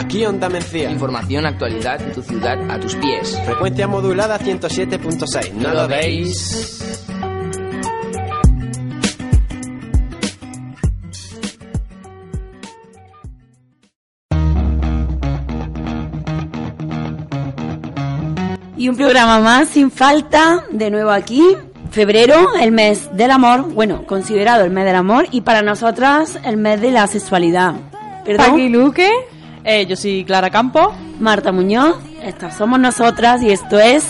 Aquí Onda Mencía. Información, actualidad de tu ciudad a tus pies. Frecuencia modulada 107.6. No, lo veis. Y un programa más sin falta, de nuevo aquí. Febrero, el mes del amor, bueno, considerado el mes del amor y para nosotras el mes de la sexualidad. ¿Perdón? Paqui Luque, eh, yo soy Clara Campo. Marta Muñoz, estas somos nosotras y esto es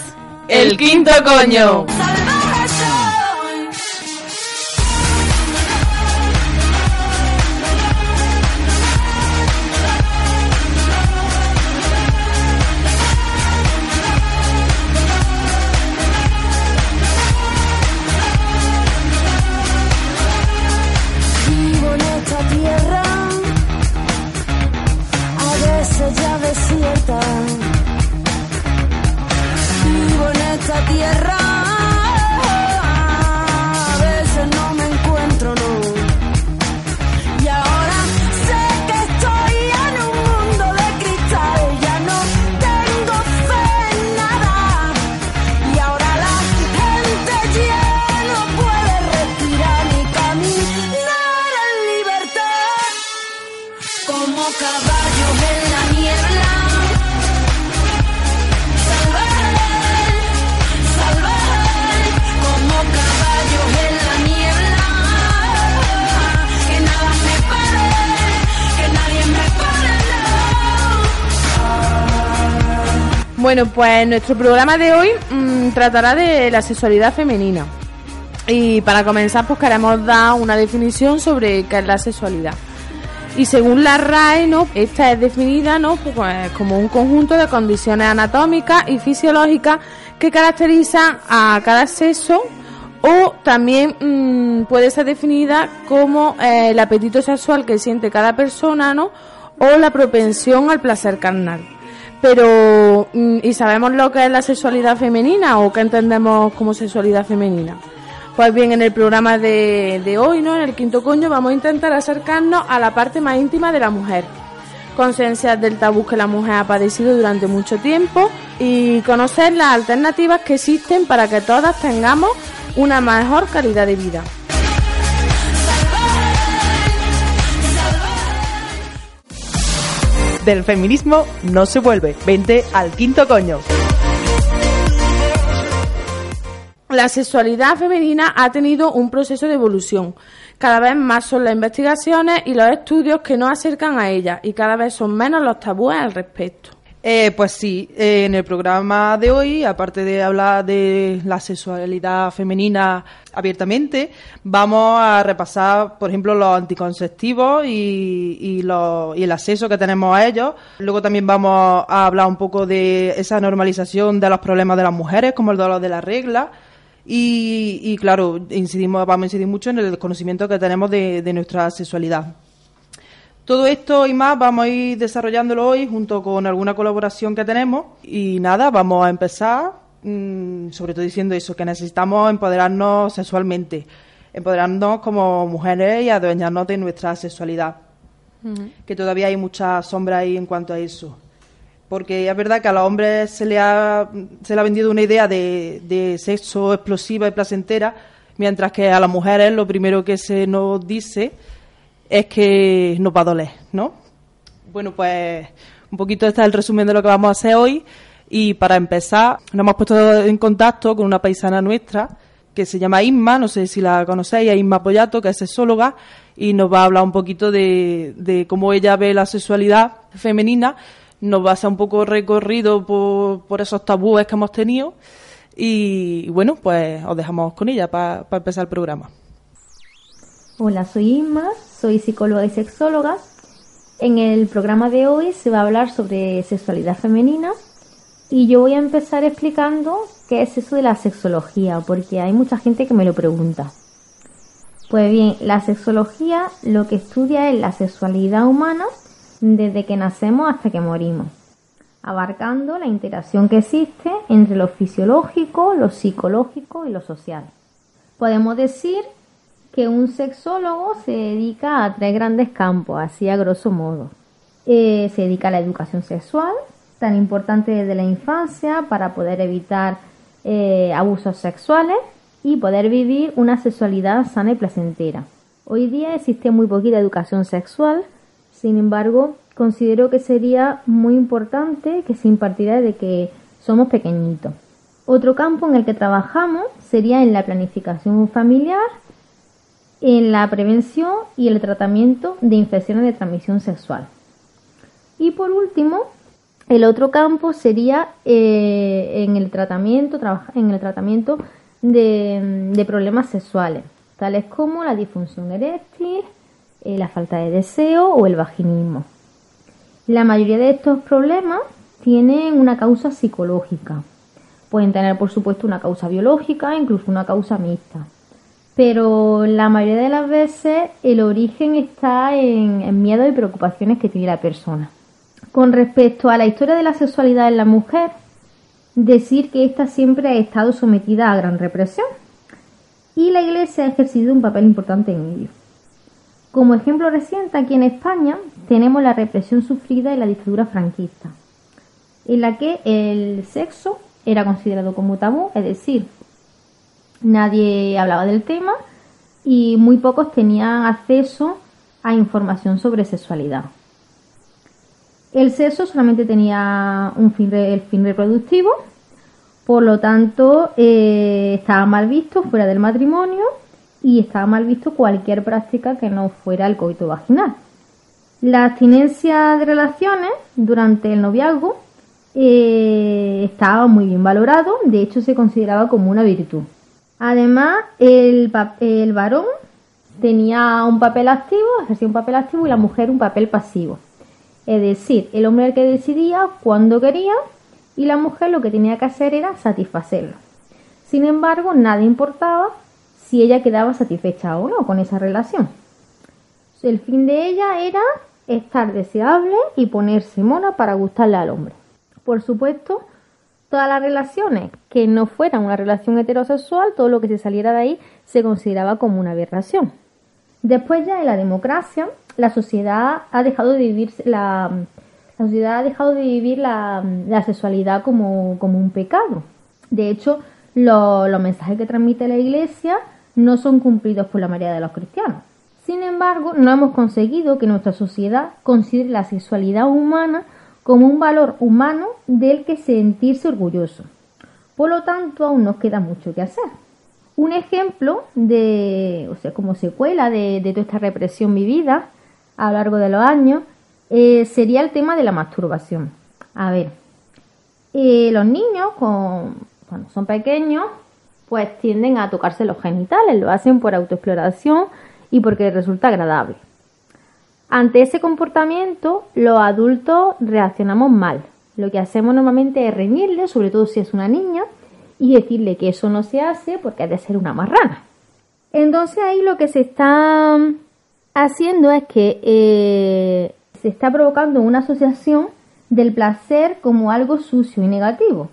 El Quinto Coño. Bueno, pues nuestro programa de hoy mm, tratará de la sexualidad femenina. Y para comenzar, pues queremos dar una definición sobre qué es la sexualidad. Y según la RAE, ¿no? esta es definida. Pues, como un conjunto de condiciones anatómicas y fisiológicas que caracterizan a cada sexo o también mm, puede ser definida como eh, el apetito sexual que siente cada persona ¿no? o la propensión al placer carnal. Pero, mm, ¿y sabemos lo que es la sexualidad femenina o qué entendemos como sexualidad femenina? Pues bien, en el programa de, de hoy, ¿no? En el quinto coño, vamos a intentar acercarnos a la parte más íntima de la mujer. Conciencias del tabú que la mujer ha padecido durante mucho tiempo y conocer las alternativas que existen para que todas tengamos una mejor calidad de vida. Del feminismo no se vuelve. Vente al quinto coño. La sexualidad femenina ha tenido un proceso de evolución. Cada vez más son las investigaciones y los estudios que nos acercan a ella y cada vez son menos los tabúes al respecto. Eh, pues sí, eh, en el programa de hoy, aparte de hablar de la sexualidad femenina abiertamente, vamos a repasar, por ejemplo, los anticonceptivos y, y, y el acceso que tenemos a ellos. Luego también vamos a hablar un poco de esa normalización de los problemas de las mujeres, como el dolor de la regla. Y, y, claro, incidimos, vamos a incidir mucho en el desconocimiento que tenemos de, de nuestra sexualidad. Todo esto y más vamos a ir desarrollándolo hoy junto con alguna colaboración que tenemos. Y nada, vamos a empezar mm, sobre todo diciendo eso, que necesitamos empoderarnos sexualmente, empoderarnos como mujeres y adueñarnos de nuestra sexualidad. Que todavía hay mucha sombra ahí en cuanto a eso. Porque es verdad que a los hombres se le ha, se le ha vendido una idea de, sexo explosiva y placentera, mientras que a las mujeres lo primero que se nos dice es que nos va a doler, ¿no? Bueno, pues un poquito este es el resumen de lo que vamos a hacer hoy. Y para empezar, nos hemos puesto en contacto con una paisana nuestra que se llama Isma, no sé si la conocéis, Isma Pollato, que es sexóloga, y nos va a hablar un poquito de, de cómo ella ve la sexualidad femenina, nos va a hacer un poco recorrido por, por esos tabúes que hemos tenido. Y bueno, pues os dejamos con ella para empezar el programa. Hola, soy Inma, soy psicóloga y sexóloga En el programa de hoy se va a hablar sobre sexualidad femenina y yo voy a empezar explicando qué es eso de la sexología, porque hay mucha gente que me lo pregunta. Pues bien, la sexología lo que estudia es la sexualidad humana desde que nacemos hasta que morimos, abarcando la interacción que existe entre lo fisiológico, lo psicológico y lo social. Podemos decir que un sexólogo se dedica a tres grandes campos, así a grosso modo. Eh, se dedica a la educación sexual, tan importante desde la infancia para poder evitar eh, abusos sexuales y poder vivir una sexualidad sana y placentera. Hoy día existe muy poquita educación sexual, sin embargo, considero que sería muy importante que se impartiera desde que somos pequeñitos. Otro campo en el que trabajamos sería en la planificación familiar, en la prevención y el tratamiento de infecciones de transmisión sexual. Y por último, el otro campo sería eh, en el tratamiento, en el tratamiento de, de, problemas sexuales, tales como la disfunción eréctil, eh, la falta de deseo o el vaginismo. La mayoría de estos problemas tienen una causa psicológica. Pueden tener, por supuesto, una causa biológica, incluso una causa mixta pero la mayoría de las veces el origen está en, en miedos y preocupaciones que tiene la persona. Con respecto a la historia de la sexualidad en la mujer, decir que ésta siempre ha estado sometida a gran represión y la Iglesia ha ejercido un papel importante en ello. Como ejemplo reciente, aquí en España tenemos la represión sufrida en la dictadura franquista, en la que el sexo era considerado como tabú, es decir, nadie hablaba del tema y muy pocos tenían acceso a información sobre sexualidad. El sexo solamente tenía un fin el fin reproductivo, por lo tanto eh, estaba mal visto fuera del matrimonio y estaba mal visto cualquier práctica que no fuera el coito vaginal. La abstinencia de relaciones durante el noviazgo eh, estaba muy bien valorado, de hecho se consideraba como una virtud. Además, el, el varón tenía un papel activo, ejercía un papel activo y la mujer un papel pasivo. Es decir, el hombre el que decidía cuándo quería y la mujer lo que tenía que hacer era satisfacerlo. Sin embargo, nada importaba si ella quedaba satisfecha o no con esa relación. El fin de ella era estar deseable y ponerse mona para gustarle al hombre. Por supuesto, todas las relaciones que no fueran una relación heterosexual, todo lo que se saliera de ahí se consideraba como una aberración. Después ya en la democracia, la sociedad ha dejado de vivir la, sociedad ha dejado de vivir la, sexualidad como, un pecado. De hecho, los mensajes que transmite la Iglesia no son cumplidos por la mayoría de los cristianos. Sin embargo, no hemos conseguido que nuestra sociedad considere la sexualidad humana como un valor humano del que sentirse orgulloso. Por lo tanto, aún nos queda mucho que hacer. Un ejemplo de, o sea, como secuela de, toda esta represión vivida a lo largo de los años, eh, sería el tema de la masturbación. A ver, eh, los niños cuando son pequeños, pues tienden a tocarse los genitales, lo hacen por autoexploración y porque resulta agradable. Ante ese comportamiento, los adultos reaccionamos mal. Lo que hacemos normalmente es reñirle, sobre todo si es una niña, y decirle que eso no se hace porque ha de ser una marrana. Entonces ahí lo que se está haciendo es que eh, se está provocando una asociación del placer como algo sucio y negativo.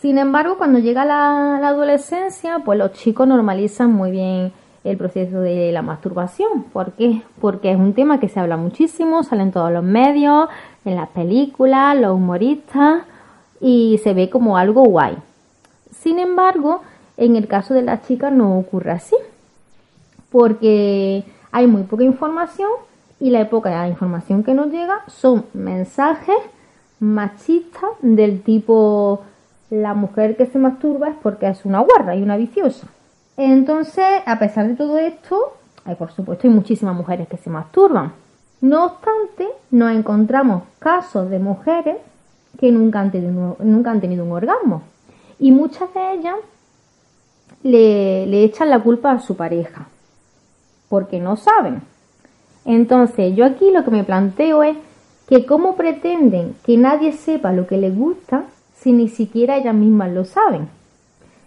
Sin embargo, cuando llega la, adolescencia, pues los chicos normalizan muy bien el proceso de la masturbación. ¿Por qué? Porque es un tema que se habla muchísimo, sale en todos los medios, en las películas, los humoristas y se ve como algo guay. Sin embargo, en el caso de las chicas no ocurre así, porque hay muy poca información y la la información que nos llega son mensajes machistas del tipo la mujer que se masturba es porque es una guarra y una viciosa. Entonces, a pesar de todo esto, hay por supuesto hay muchísimas mujeres que se masturban. No obstante, nos encontramos casos de mujeres que nunca han tenido, nunca han tenido un orgasmo. Y muchas de ellas le, le echan la culpa a su pareja, porque no saben. Entonces, yo aquí lo que me planteo es que cómo pretenden que nadie sepa lo que les gusta si ni siquiera ellas mismas lo saben.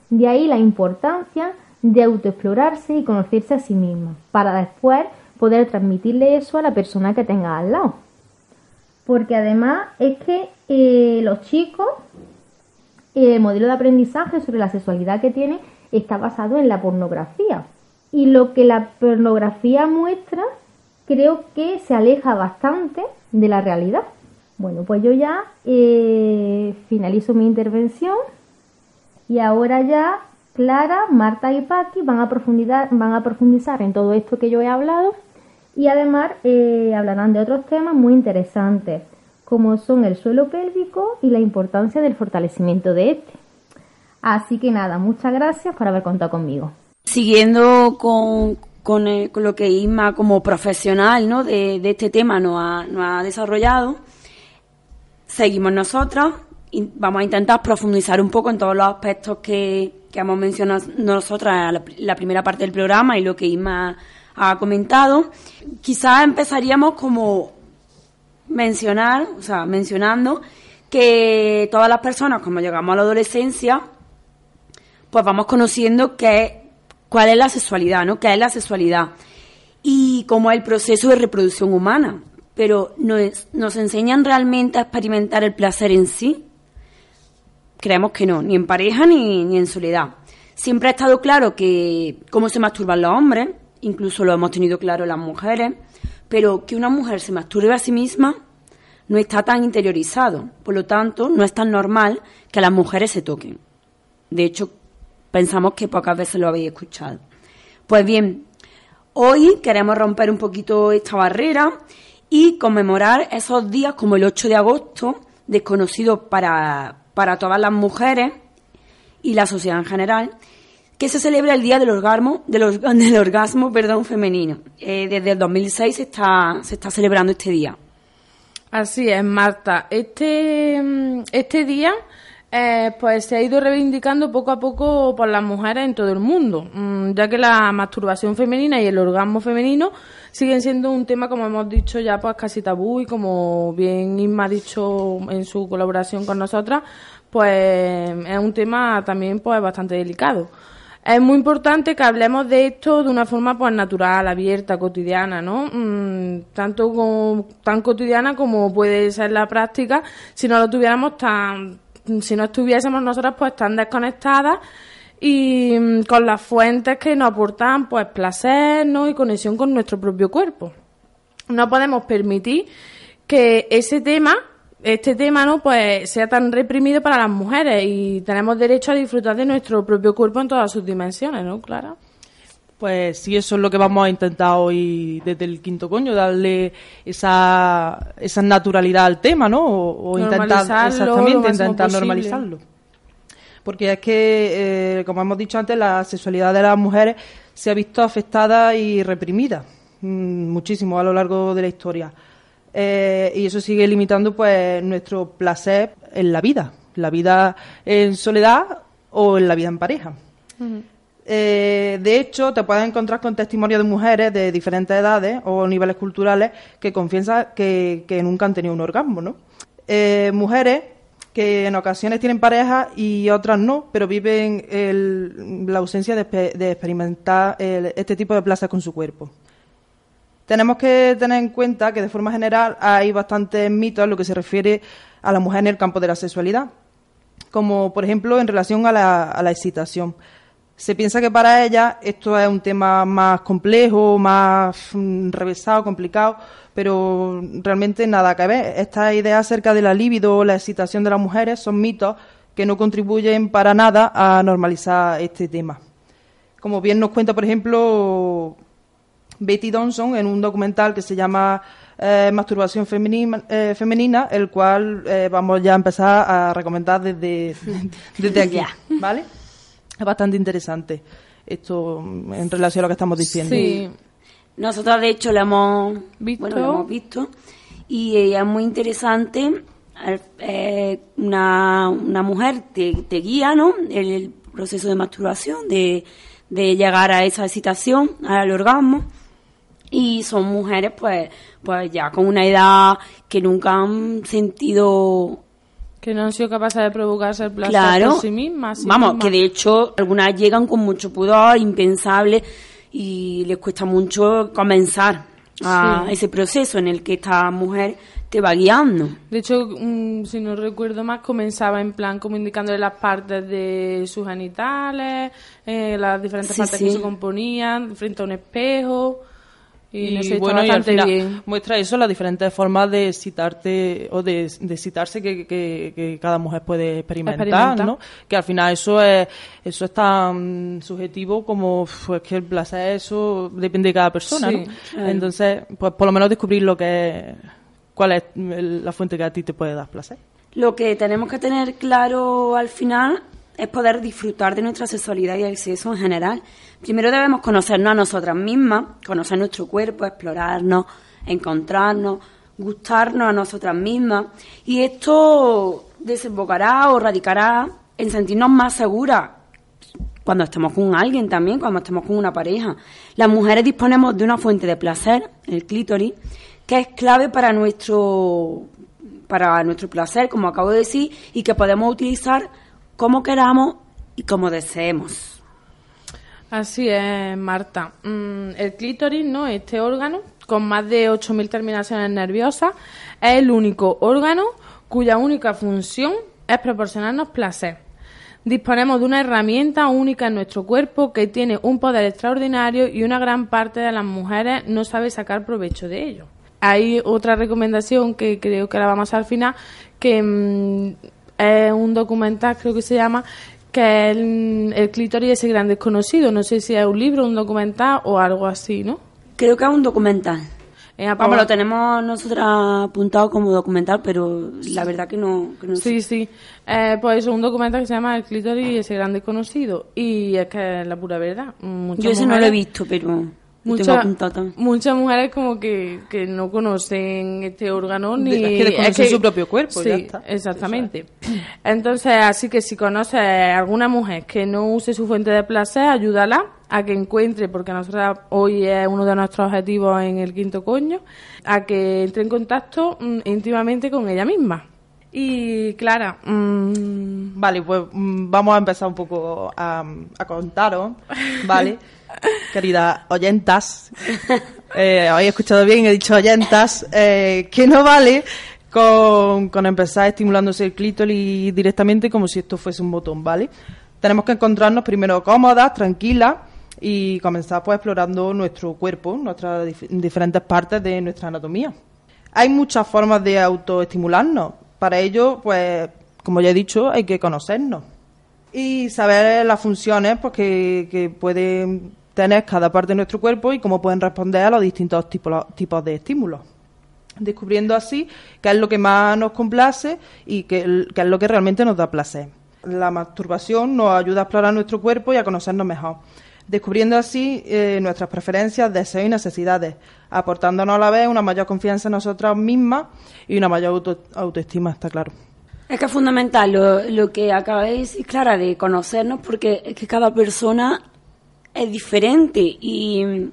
De ahí la importancia de autoexplorarse y conocerse a sí mismas, para después poder transmitirle eso a la persona que tenga al lado. Porque además es que eh, los chicos, el modelo de aprendizaje sobre la sexualidad que tienen está basado en la pornografía. Y lo que la pornografía muestra creo que se aleja bastante de la realidad. Bueno, pues yo ya eh, finalizo mi intervención y ahora ya Clara, Marta y Paqui van a, profundizar, van a profundizar en todo esto que yo he hablado y además eh, hablarán de otros temas muy interesantes como son el suelo pélvico y la importancia del fortalecimiento de este. Así que nada, muchas gracias por haber contado conmigo. Siguiendo con, con, con lo que Isma como profesional ¿no? de, de este tema nos ha, nos ha desarrollado, seguimos nosotras y vamos a intentar profundizar un poco en todos los aspectos que, que hemos mencionado nosotras la, primera parte del programa y lo que Isma ha comentado. Quizás empezaríamos como mencionar, o sea, mencionando que todas las personas, cuando llegamos a la adolescencia, pues vamos conociendo cuál es la sexualidad, ¿no? ¿Qué es la sexualidad? Y cómo es el proceso de reproducción humana. Pero ¿nos, enseñan realmente a experimentar el placer en sí? Creemos que no, ni en pareja ni, ni en soledad. Siempre ha estado claro que cómo se masturban los hombres, incluso lo hemos tenido claro las mujeres, pero que una mujer se masturbe a sí misma no está tan interiorizado. Por lo tanto, no es tan normal que las mujeres se toquen. De hecho, pensamos que pocas veces lo habéis escuchado. Pues bien, hoy queremos romper un poquito esta barrera y conmemorar esos días como el 8 de agosto, desconocido para, para todas las mujeres y la sociedad en general, que se celebra el Día del Orgasmo, del, del orgasmo perdón, femenino. Eh, desde el 2006 se está, se está celebrando este día. Así es, Marta. Este, mm, este día eh, pues se ha ido reivindicando poco a poco por las mujeres en todo el mundo, mm, ya que la masturbación femenina y el orgasmo femenino siguen siendo un tema, como hemos dicho ya, pues casi tabú y como bien Isma ha dicho en su colaboración con nosotras, pues es un tema también pues bastante delicado. Es muy importante que hablemos de esto de una forma pues natural, abierta, cotidiana, ¿no? Mm, tanto como, tan cotidiana como puede ser la práctica, si no lo tuviéramos tan, si no estuviésemos nosotras pues tan desconectadas y mm, con las fuentes que nos aportan pues placer, ¿no? Y conexión con nuestro propio cuerpo. No podemos permitir que ese tema este tema no pues sea tan reprimido para las mujeres y tenemos derecho a disfrutar de nuestro propio cuerpo en todas sus dimensiones, ¿no, Clara? Pues sí, eso es lo que vamos a intentar hoy desde el quinto coño, darle esa, esa naturalidad al tema, ¿no? O, o intentar, exactamente, intentar normalizarlo. Porque es que, eh, como hemos dicho antes, la sexualidad de las mujeres se ha visto afectada y reprimida mm, muchísimo a lo largo de la historia. Eh, y eso sigue limitando pues nuestro placer en la vida, la vida en soledad o en la vida en pareja. Eh, de hecho, te puedes encontrar con testimonios de mujeres de diferentes edades o niveles culturales que confiesan que, nunca han tenido un orgasmo, ¿no? Eh, mujeres que en ocasiones tienen pareja y otras no, pero viven la ausencia de, expe- de experimentar este tipo de placer con su cuerpo. Tenemos que tener en cuenta que de forma general hay bastantes mitos en lo que se refiere a la mujer en el campo de la sexualidad, como por ejemplo en relación a la, a la excitación. Se piensa que para ella esto es un tema más complejo, más mm, revesado, complicado, pero realmente nada que ver. Estas ideas acerca de la libido o la excitación de las mujeres son mitos que no contribuyen para nada a normalizar este tema. Como bien nos cuenta, por ejemplo, Betty Donson en un documental que se llama eh, Masturbación femenina, eh, femenina, el cual eh, vamos ya a empezar a recomendar desde, desde aquí. ¿vale? Es bastante interesante esto en relación a lo que estamos diciendo. Sí. Nosotros, de hecho, lo hemos Visto. bueno, lo hemos visto y eh, es muy interesante. eh, eh, una, una mujer te, te guía, ¿no? El, el proceso de masturbación, de, de llegar a esa excitación, al orgasmo. y son mujeres pues pues ya con una edad que nunca han sentido Que no han sido capaces de provocarse el placer claro por sí mismas. sí vamos mismas. que de hecho algunas llegan con mucho pudor impensable y les cuesta mucho comenzar a Sí. ese proceso en el que esta mujer te va guiando De hecho, mm, si no recuerdo más, comenzaba en plan como indicándole las partes de sus genitales, eh, las diferentes Sí, partes sí. que se componían, frente a un espejo. Y, Y, no sé, está bueno, y al final bien. muestra eso, las diferentes formas de excitarte o de, de excitarse que, que- que cada mujer puede experimentar. ¿no? Que al final eso es eso es tan subjetivo como pues que el placer eso depende de cada persona, Sí, ¿no? Entonces, pues por lo menos descubrir lo que es, cuál es la fuente que a ti te puede dar placer. Lo que tenemos que tener claro al final es poder disfrutar de nuestra sexualidad y el sexo en general. Primero debemos conocernos a nosotras mismas, conocer nuestro cuerpo, explorarnos, encontrarnos, gustarnos a nosotras mismas. Y esto desembocará o radicará en sentirnos más seguras cuando estemos con alguien también, cuando estemos con una pareja. Las mujeres disponemos de una fuente de placer, el clítoris, que es clave para nuestro para nuestro placer, como acabo de decir, y que podemos utilizar como queramos y como deseemos. Así es, Marta. Mm, el clítoris, ¿no? Este órgano, con más de 8.000 terminaciones nerviosas, es el único órgano cuya única función es proporcionarnos placer. Disponemos de una herramienta única en nuestro cuerpo que tiene un poder extraordinario y una gran parte de las mujeres no sabe sacar provecho de ello. Hay otra recomendación que creo que la vamos a al final, que mm, es un documental, creo que se llama, que es el, el clítoris ese gran desconocido. No sé si es un libro, un documental o algo así, ¿no? Creo que es un documental. Vamos, lo tenemos nosotras apuntado como documental, pero la verdad que no, que no sé. Sí, sí. Eh, pues eso, un documental que se llama El clítoris ese gran desconocido. Y es que es la pura verdad. Muchas Yo ese no lo he visto, pero Mucha- muchas mujeres como que, que no conocen este órgano ni... Es que desconocen su propio cuerpo, Sí, ya está. exactamente. Entonces, así que si conoces a alguna mujer que no use su fuente de placer, ayúdala a que encuentre, porque nosotros hoy es uno de nuestros objetivos en el quinto coño, a que entre en contacto mm, íntimamente con ella misma. Y Clara, mm, Vale, pues mm, vamos a empezar un poco a, a contaros, ¿vale? Queridas oyentas, eh, habéis escuchado bien, he dicho oyentas, eh, que no vale con, empezar estimulándose el clítoris directamente como si esto fuese un botón, ¿vale? Tenemos que encontrarnos primero cómodas, tranquilas y comenzar pues explorando nuestro cuerpo, nuestras dif- diferentes partes de nuestra anatomía. Hay muchas formas de autoestimularnos. Para ello, pues, como ya he dicho, hay que conocernos y saber las funciones pues, que pueden tener cada parte de nuestro cuerpo y cómo pueden responder a los distintos tipos, tipos de estímulos. Descubriendo así qué es lo que más nos complace y qué, qué es lo que realmente nos da placer. La masturbación nos ayuda a explorar nuestro cuerpo y a conocernos mejor, descubriendo así eh, nuestras preferencias, deseos y necesidades, aportándonos a la vez una mayor confianza en nosotras mismas y una mayor auto- autoestima, está claro. Es que es fundamental lo, lo que acaba de Clara, de conocernos, porque es que cada persona es diferente y,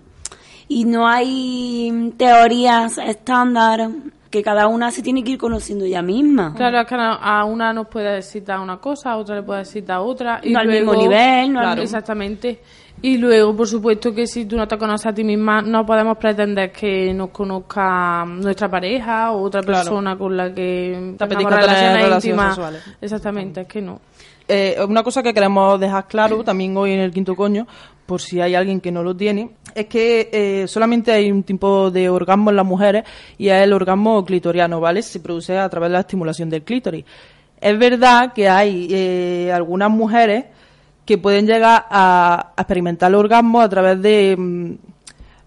y no hay teorías estándar que cada una se tiene que ir conociendo ella misma. Claro, es que a una nos puede excitar una cosa, a otra le puede excitar otra. Y No al mismo nivel, no al Claro, mismo- Exactamente. Y luego, por supuesto, que si tú no te conoces a ti misma, no podemos pretender que nos conozca nuestra pareja o otra Claro. persona con la que Te apetezca relaciones relaciones íntimas. sexuales. Exactamente, es que no. Eh, una cosa que queremos dejar claro también hoy en el quinto coño, por si hay alguien que no lo tiene, es que eh, solamente hay un tipo de orgasmo en las mujeres y es el orgasmo clitoriano, ¿vale? Se produce a través de la estimulación del clítoris. Es verdad que hay eh, algunas mujeres que pueden llegar a, a experimentar el orgasmo a través de, mm,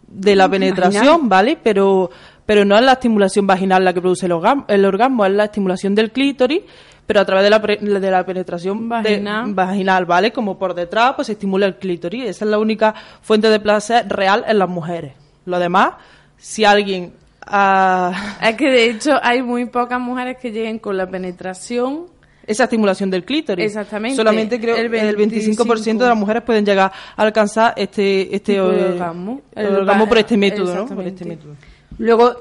de la penetración. ¿vale? Pero, pero no es la estimulación vaginal la que produce el orgasmo, el orgasmo es la estimulación del clítoris, pero a través de la, pre- de la penetración de- Vaginal. vaginal, ¿vale? Como por detrás, pues se estimula el clítoris. Esa es la única fuente de placer real en las mujeres. Lo demás, si alguien... ah, Es que de hecho hay muy pocas mujeres que lleguen con la penetración esa estimulación del clítoris. Exactamente. Solamente creo El que el 25% de las mujeres pueden llegar a alcanzar este este eh, orgasmo. el orgasmo por este método, ¿no? Por este método. Luego,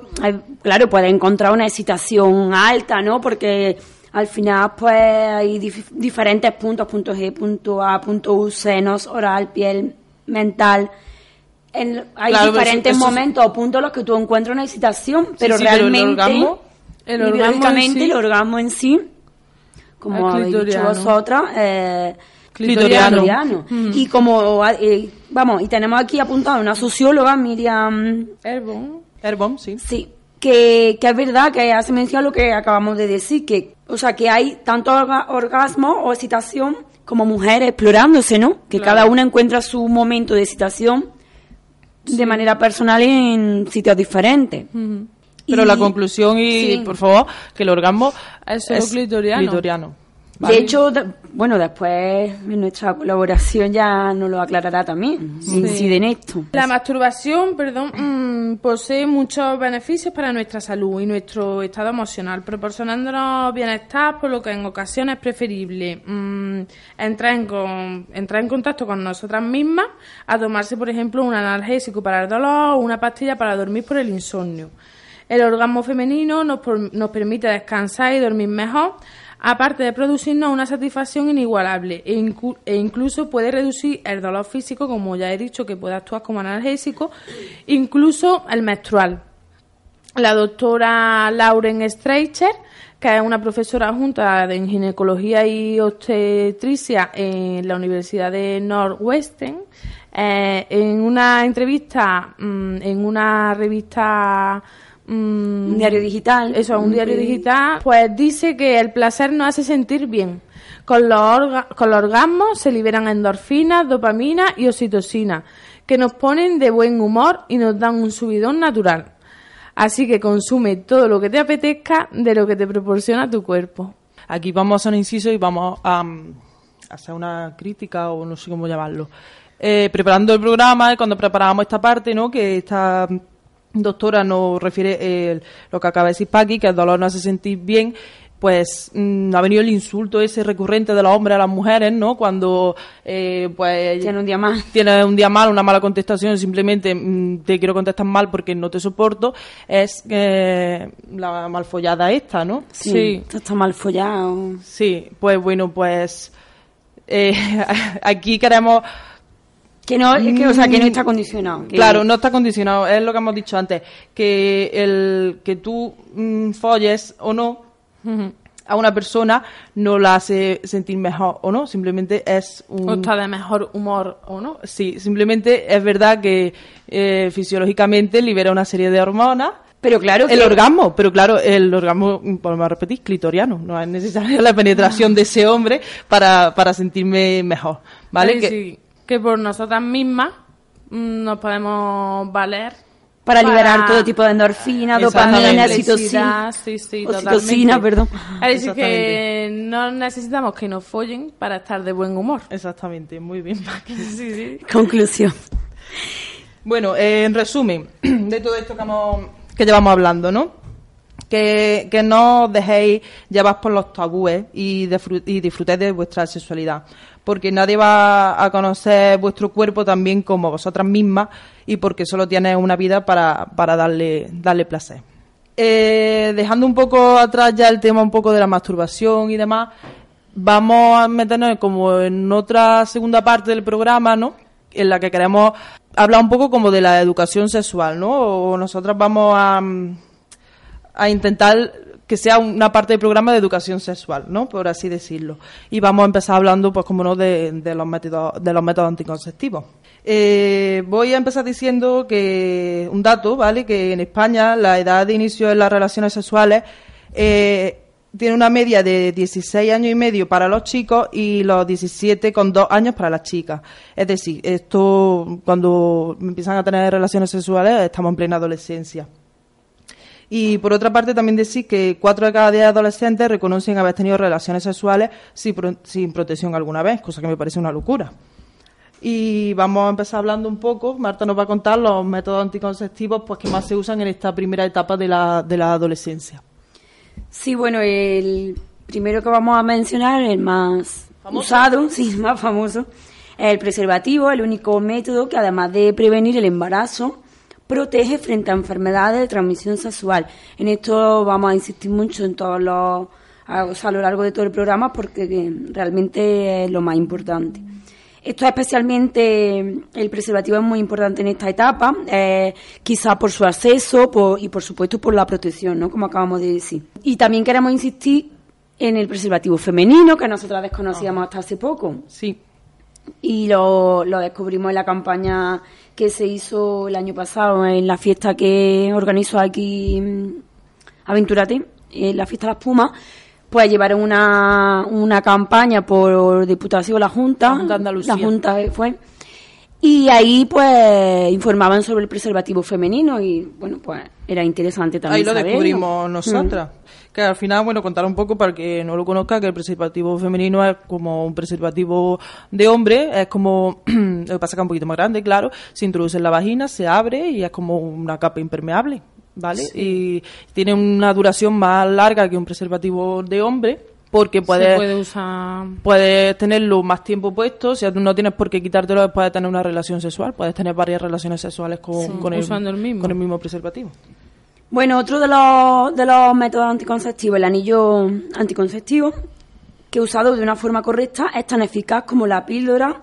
claro, puedes encontrar una excitación alta, ¿no? Porque al final, pues, hay dif- diferentes puntos, punto G, punto A, punto U, senos, oral, piel, mental. En- hay Claro, diferentes eso- eso- momentos o puntos en los que tú encuentras una excitación, pero sí, pero el realmente, orgasmo- el y orgasmo en sí- el orgasmo en sí, como habéis dicho vosotras, eh, Clitoriano. clitoriano. Y como, eh, vamos, y tenemos aquí apuntada una socióloga, Miriam Herbon. Airbomb, sí. Sí, que, que es verdad que hace mención a lo que acabamos de decir, que, o sea, que hay tanto orga- orgasmo o excitación como mujeres explorándose, ¿no? Que cada una encuentra su momento de excitación de manera personal en sitios diferentes. Pero Y- la conclusión y, sí. por favor, que el orgasmo Es solo clitoriano. clitoriano. De hecho, bueno, después en nuestra colaboración ya nos lo aclarará también, incide en esto. La masturbación, perdón, mm, posee muchos beneficios para nuestra salud y nuestro estado emocional, proporcionándonos bienestar, por lo que en ocasiones es preferible mm, entrar, en con- entrar en contacto con nosotras mismas a tomarse, por ejemplo, un analgésico para el dolor o una pastilla para dormir por el insomnio. El orgasmo femenino nos, nos permite descansar y dormir mejor, aparte de producirnos una satisfacción inigualable e, e incluso puede reducir el dolor físico, como ya he dicho, que puede actuar como analgésico, incluso el menstrual. La doctora Lauren Streicher, que es una profesora junta de en ginecología y obstetricia en la Universidad de Northwestern, eh, en una entrevista mm, en una revista Un diario digital. eso, un Un diario digital, pues dice que el placer nos hace sentir bien. Con los, orga- con los orgasmos se liberan endorfinas, dopamina y oxitocina, que nos ponen de buen humor y nos dan un subidón natural. Así que consume todo lo que te apetezca de lo que te proporciona tu cuerpo. Aquí vamos a hacer un inciso y vamos a, mm, hacer una crítica o no sé cómo llamarlo. Eh, preparando el programa, cuando preparábamos esta parte, ¿no? Que esta doctora nos refiere eh, lo que acaba de decir Paqui, que el dolor no hace sentir bien, pues mm, ha venido el insulto ese recurrente de los hombres a las mujeres, ¿no? Cuando eh, pues Tiene un día más. tienes un día mal, una mala contestación, simplemente mm, te quiero contestar mal porque no te soporto, es eh, la malfollada esta, ¿no? Sí. Esto está mal follado. Sí, pues bueno, pues eh, aquí queremos... Que no, que, o sea, que no está condicionado. que- Claro, no está condicionado, es lo que hemos dicho antes, que el que tú mm, folles o no a una persona no la hace sentir mejor o no, simplemente es un... O está de mejor humor o no. Sí, simplemente es verdad que eh, fisiológicamente libera una serie de hormonas. Pero claro El que- orgasmo, pero claro, el orgasmo, volvemos a repetir, clitoriano. No es necesaria la penetración de ese hombre para, para sentirme mejor. ¿Vale? Sí, Que- sí, que por nosotras mismas mm, nos podemos valer Para liberar todo tipo de endorfina, dopamina, oxitocina. Sí, sí, Oxitocina, perdón. Es decir, que no necesitamos que nos follen para estar de buen humor. Exactamente, muy bien. Paqui. Sí, sí. Conclusión. Bueno, eh, en resumen, de todo esto que, hemos- que llevamos hablando, ¿no? Que, no os dejéis llevar por los tabúes y, disfru- y disfrutéis de vuestra sexualidad. Porque nadie va a conocer vuestro cuerpo tan bien como vosotras mismas y porque solo tienes una vida para, para darle, darle placer. Eh, dejando un poco atrás ya el tema un poco de la masturbación y demás, vamos a meternos como en otra segunda parte del programa, ¿no? En la que queremos hablar un poco como de la educación sexual, ¿no? O nosotras vamos a, a intentar que sea una parte del programa de educación sexual, ¿no? Por así decirlo. Y vamos a empezar hablando, pues como no, de, los métodos, de los métodos anticonceptivos. Eh, voy a empezar diciendo que un dato, ¿vale? Que en España la edad de inicio de las relaciones sexuales eh, tiene una media de 16 años y medio para los chicos y los 17 con dos años para las chicas. Es decir, esto cuando empiezan a tener relaciones sexuales estamos en plena adolescencia. Y por otra parte también decir que cuatro de cada diez adolescentes reconocen haber tenido relaciones sexuales sin, pro- sin protección alguna vez, cosa que me parece una locura. Y vamos a empezar hablando un poco, Marta nos va a contar los métodos anticonceptivos pues, que más se usan en esta primera etapa de la, de la adolescencia. Sí, bueno, el primero que vamos a mencionar, el más usado, sí, el más famoso, es el preservativo, el único método que además de prevenir el embarazo, protege frente a enfermedades de transmisión sexual. En esto vamos a insistir mucho en todos los, a, o sea, a lo largo de todo el programa porque realmente es lo más importante. Esto especialmente, el preservativo es muy importante en esta etapa, eh, quizá por su acceso por- y por supuesto por la protección, ¿no? Como acabamos de decir. Y también queremos insistir en el preservativo femenino, que nosotras desconocíamos hasta hace poco. Sí. Y lo, lo descubrimos en la campaña que se hizo el año pasado, en la fiesta que organizó aquí mm, Aventúrate, en la fiesta de las Pumas. Pues llevaron una, una campaña por Diputación, la Junta, La Junta Andalucía. la Junta fue, y ahí pues informaban sobre el preservativo femenino y bueno, pues era interesante también Ahí lo descubrimos Mm. nosotras. Que al final, bueno, contar un poco para que no lo conozca, que el preservativo femenino es como un preservativo de hombre, es como, lo que pasa que es un poquito más grande, claro, se introduce en la vagina, se abre y es como una capa impermeable, ¿vale? Y tiene una duración más larga que un preservativo de hombre, porque Se puedes puede usar... puedes tenerlo más tiempo puesto, o sea, tú no tienes por qué quitártelo después de tener una relación sexual, puedes tener varias relaciones sexuales con, con, usando el mismo. con el mismo preservativo. Bueno, otro de los, de los métodos anticonceptivos, el anillo anticonceptivo, que usado de una forma correcta es tan eficaz como la píldora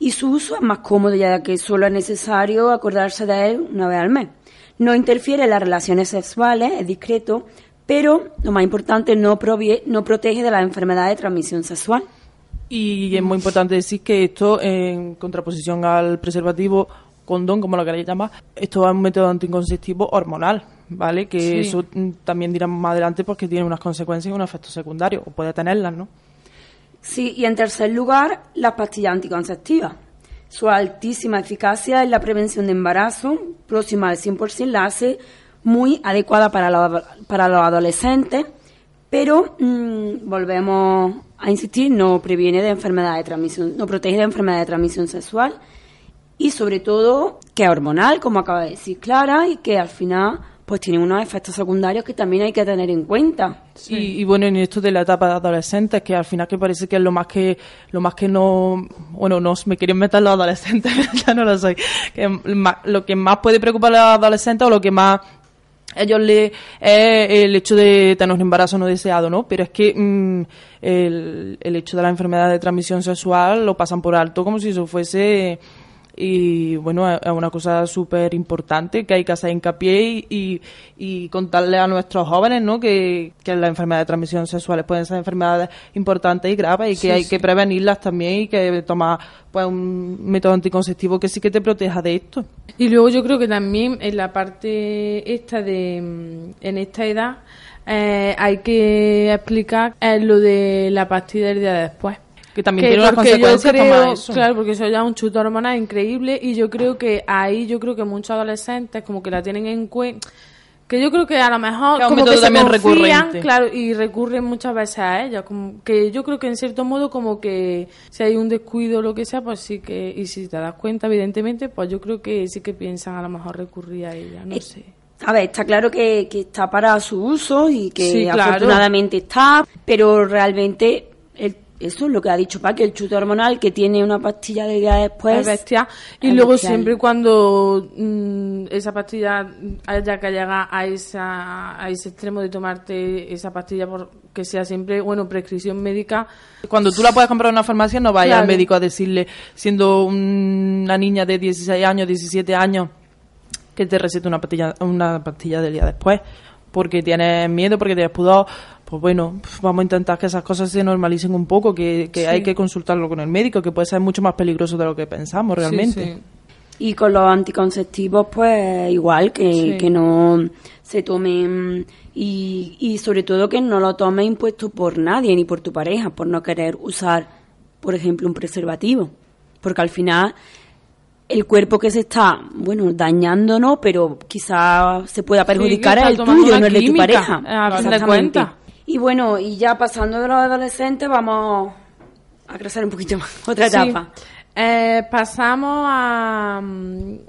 y su uso es más cómodo ya que solo es necesario acordarse de él una vez al mes. No interfiere en las relaciones sexuales, es discreto, pero lo más importante, no, provie- no protege de las enfermedades de transmisión sexual. Y es muy importante decir que esto, en contraposición al preservativo condón, como lo queréis llamar, esto es un método anticonceptivo hormonal, ¿vale? Que Sí. eso mm, también dirán más adelante porque tiene unas consecuencias y unos efectos secundarios, o puede tenerlas, ¿no? Sí, y en tercer lugar, las pastillas anticonceptivas. Su altísima eficacia en la prevención de embarazo, próxima al 100%, la hace muy adecuada para los, para los adolescentes, pero mm, volvemos a insistir, no previene de enfermedades de transmisión, no protege de enfermedades de transmisión sexual y sobre todo que es hormonal, como acaba de decir Clara, y que al final pues tiene unos efectos secundarios que también hay que tener en cuenta. Y, y bueno, en esto de la etapa de adolescentes, que al final que parece que es lo más que, lo más que no, bueno, no me quieren meter los adolescentes, ya no lo soy, que lo que más puede preocupar a los adolescentes o lo que más ellos le es el hecho de tener un embarazo no deseado, ¿no? Pero es que mm, el, el hecho de la enfermedad de transmisión sexual lo pasan por alto como si eso fuese y bueno, es una cosa súper importante que hay que hacer hincapié y, y, y contarle a nuestros jóvenes, ¿no? Que, que las enfermedades de transmisión sexuales pueden ser enfermedades importantes y graves y que hay que prevenirlas también y que tomar pues un método anticonceptivo que sí que te proteja de esto. Y luego yo creo que también en la parte esta de mm, en esta edad eh, hay que explicar eh, lo de la pastilla del día después. Que también tiene unas consecuencias creo- eso. Claro, porque eso ya es un chute hormonal increíble y yo creo que ahí yo creo que muchos adolescentes como que la tienen en cuenta que yo creo que a lo mejor Que es un como que se también confían, recurrente. claro, y recurren muchas veces a ella, como que yo creo que en cierto modo como que si hay un descuido o lo que sea, pues sí que y si te das cuenta evidentemente, pues yo creo que sí que piensan a lo mejor recurrir a ella, no Eh, sé. A ver, está claro que, que está para su uso y que Sí, claro. afortunadamente está, pero realmente eso es lo que ha dicho Paqui, el chute hormonal que tiene una pastilla de día después. es bestia. Y es luego bestial. siempre cuando mm, esa pastilla haya que llegar a, esa, a ese extremo de tomarte esa pastilla, por, que sea siempre, bueno, prescripción médica, Cuando tú la puedes comprar en una farmacia, no vayas Claro. al médico a decirle, siendo un- una niña de 16 años, 17 años, que te recete una pastilla, una pastilla del día después, porque tienes miedo, porque tienes pudor. Pues bueno, pf, vamos a intentar que esas cosas se normalicen un poco, que, que hay que consultarlo con el médico, que puede ser mucho más peligroso de lo que pensamos realmente. Sí, sí. Y con los anticonceptivos, pues igual, que, Sí. que no se tomen y, y sobre todo que no lo tomes impuesto por nadie, ni por tu pareja, por no querer usar, por ejemplo, un preservativo. Porque al final el cuerpo que se está, bueno, dañando no, pero quizá se pueda perjudicar es el tuyo, no el de tu pareja. a fin de Exactamente. Y bueno, y ya pasando de los adolescentes, vamos a crecer un poquito más. Otra Sí. etapa. Eh, pasamos a,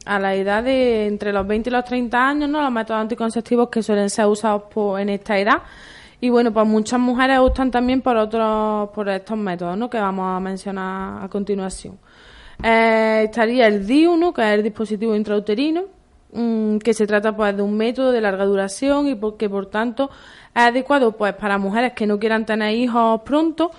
a la edad de entre los 20 y los 30 años, ¿no? Los métodos anticonceptivos que suelen ser usados por- en esta edad. Y bueno, pues muchas mujeres optan también por otros, por estos métodos, ¿no? Que vamos a mencionar a continuación. Eh, estaría el DIU, ¿no? Que es el dispositivo intrauterino, mm, que se trata pues de un método de larga duración y porque por tanto es adecuado pues para mujeres que no quieran tener hijos pronto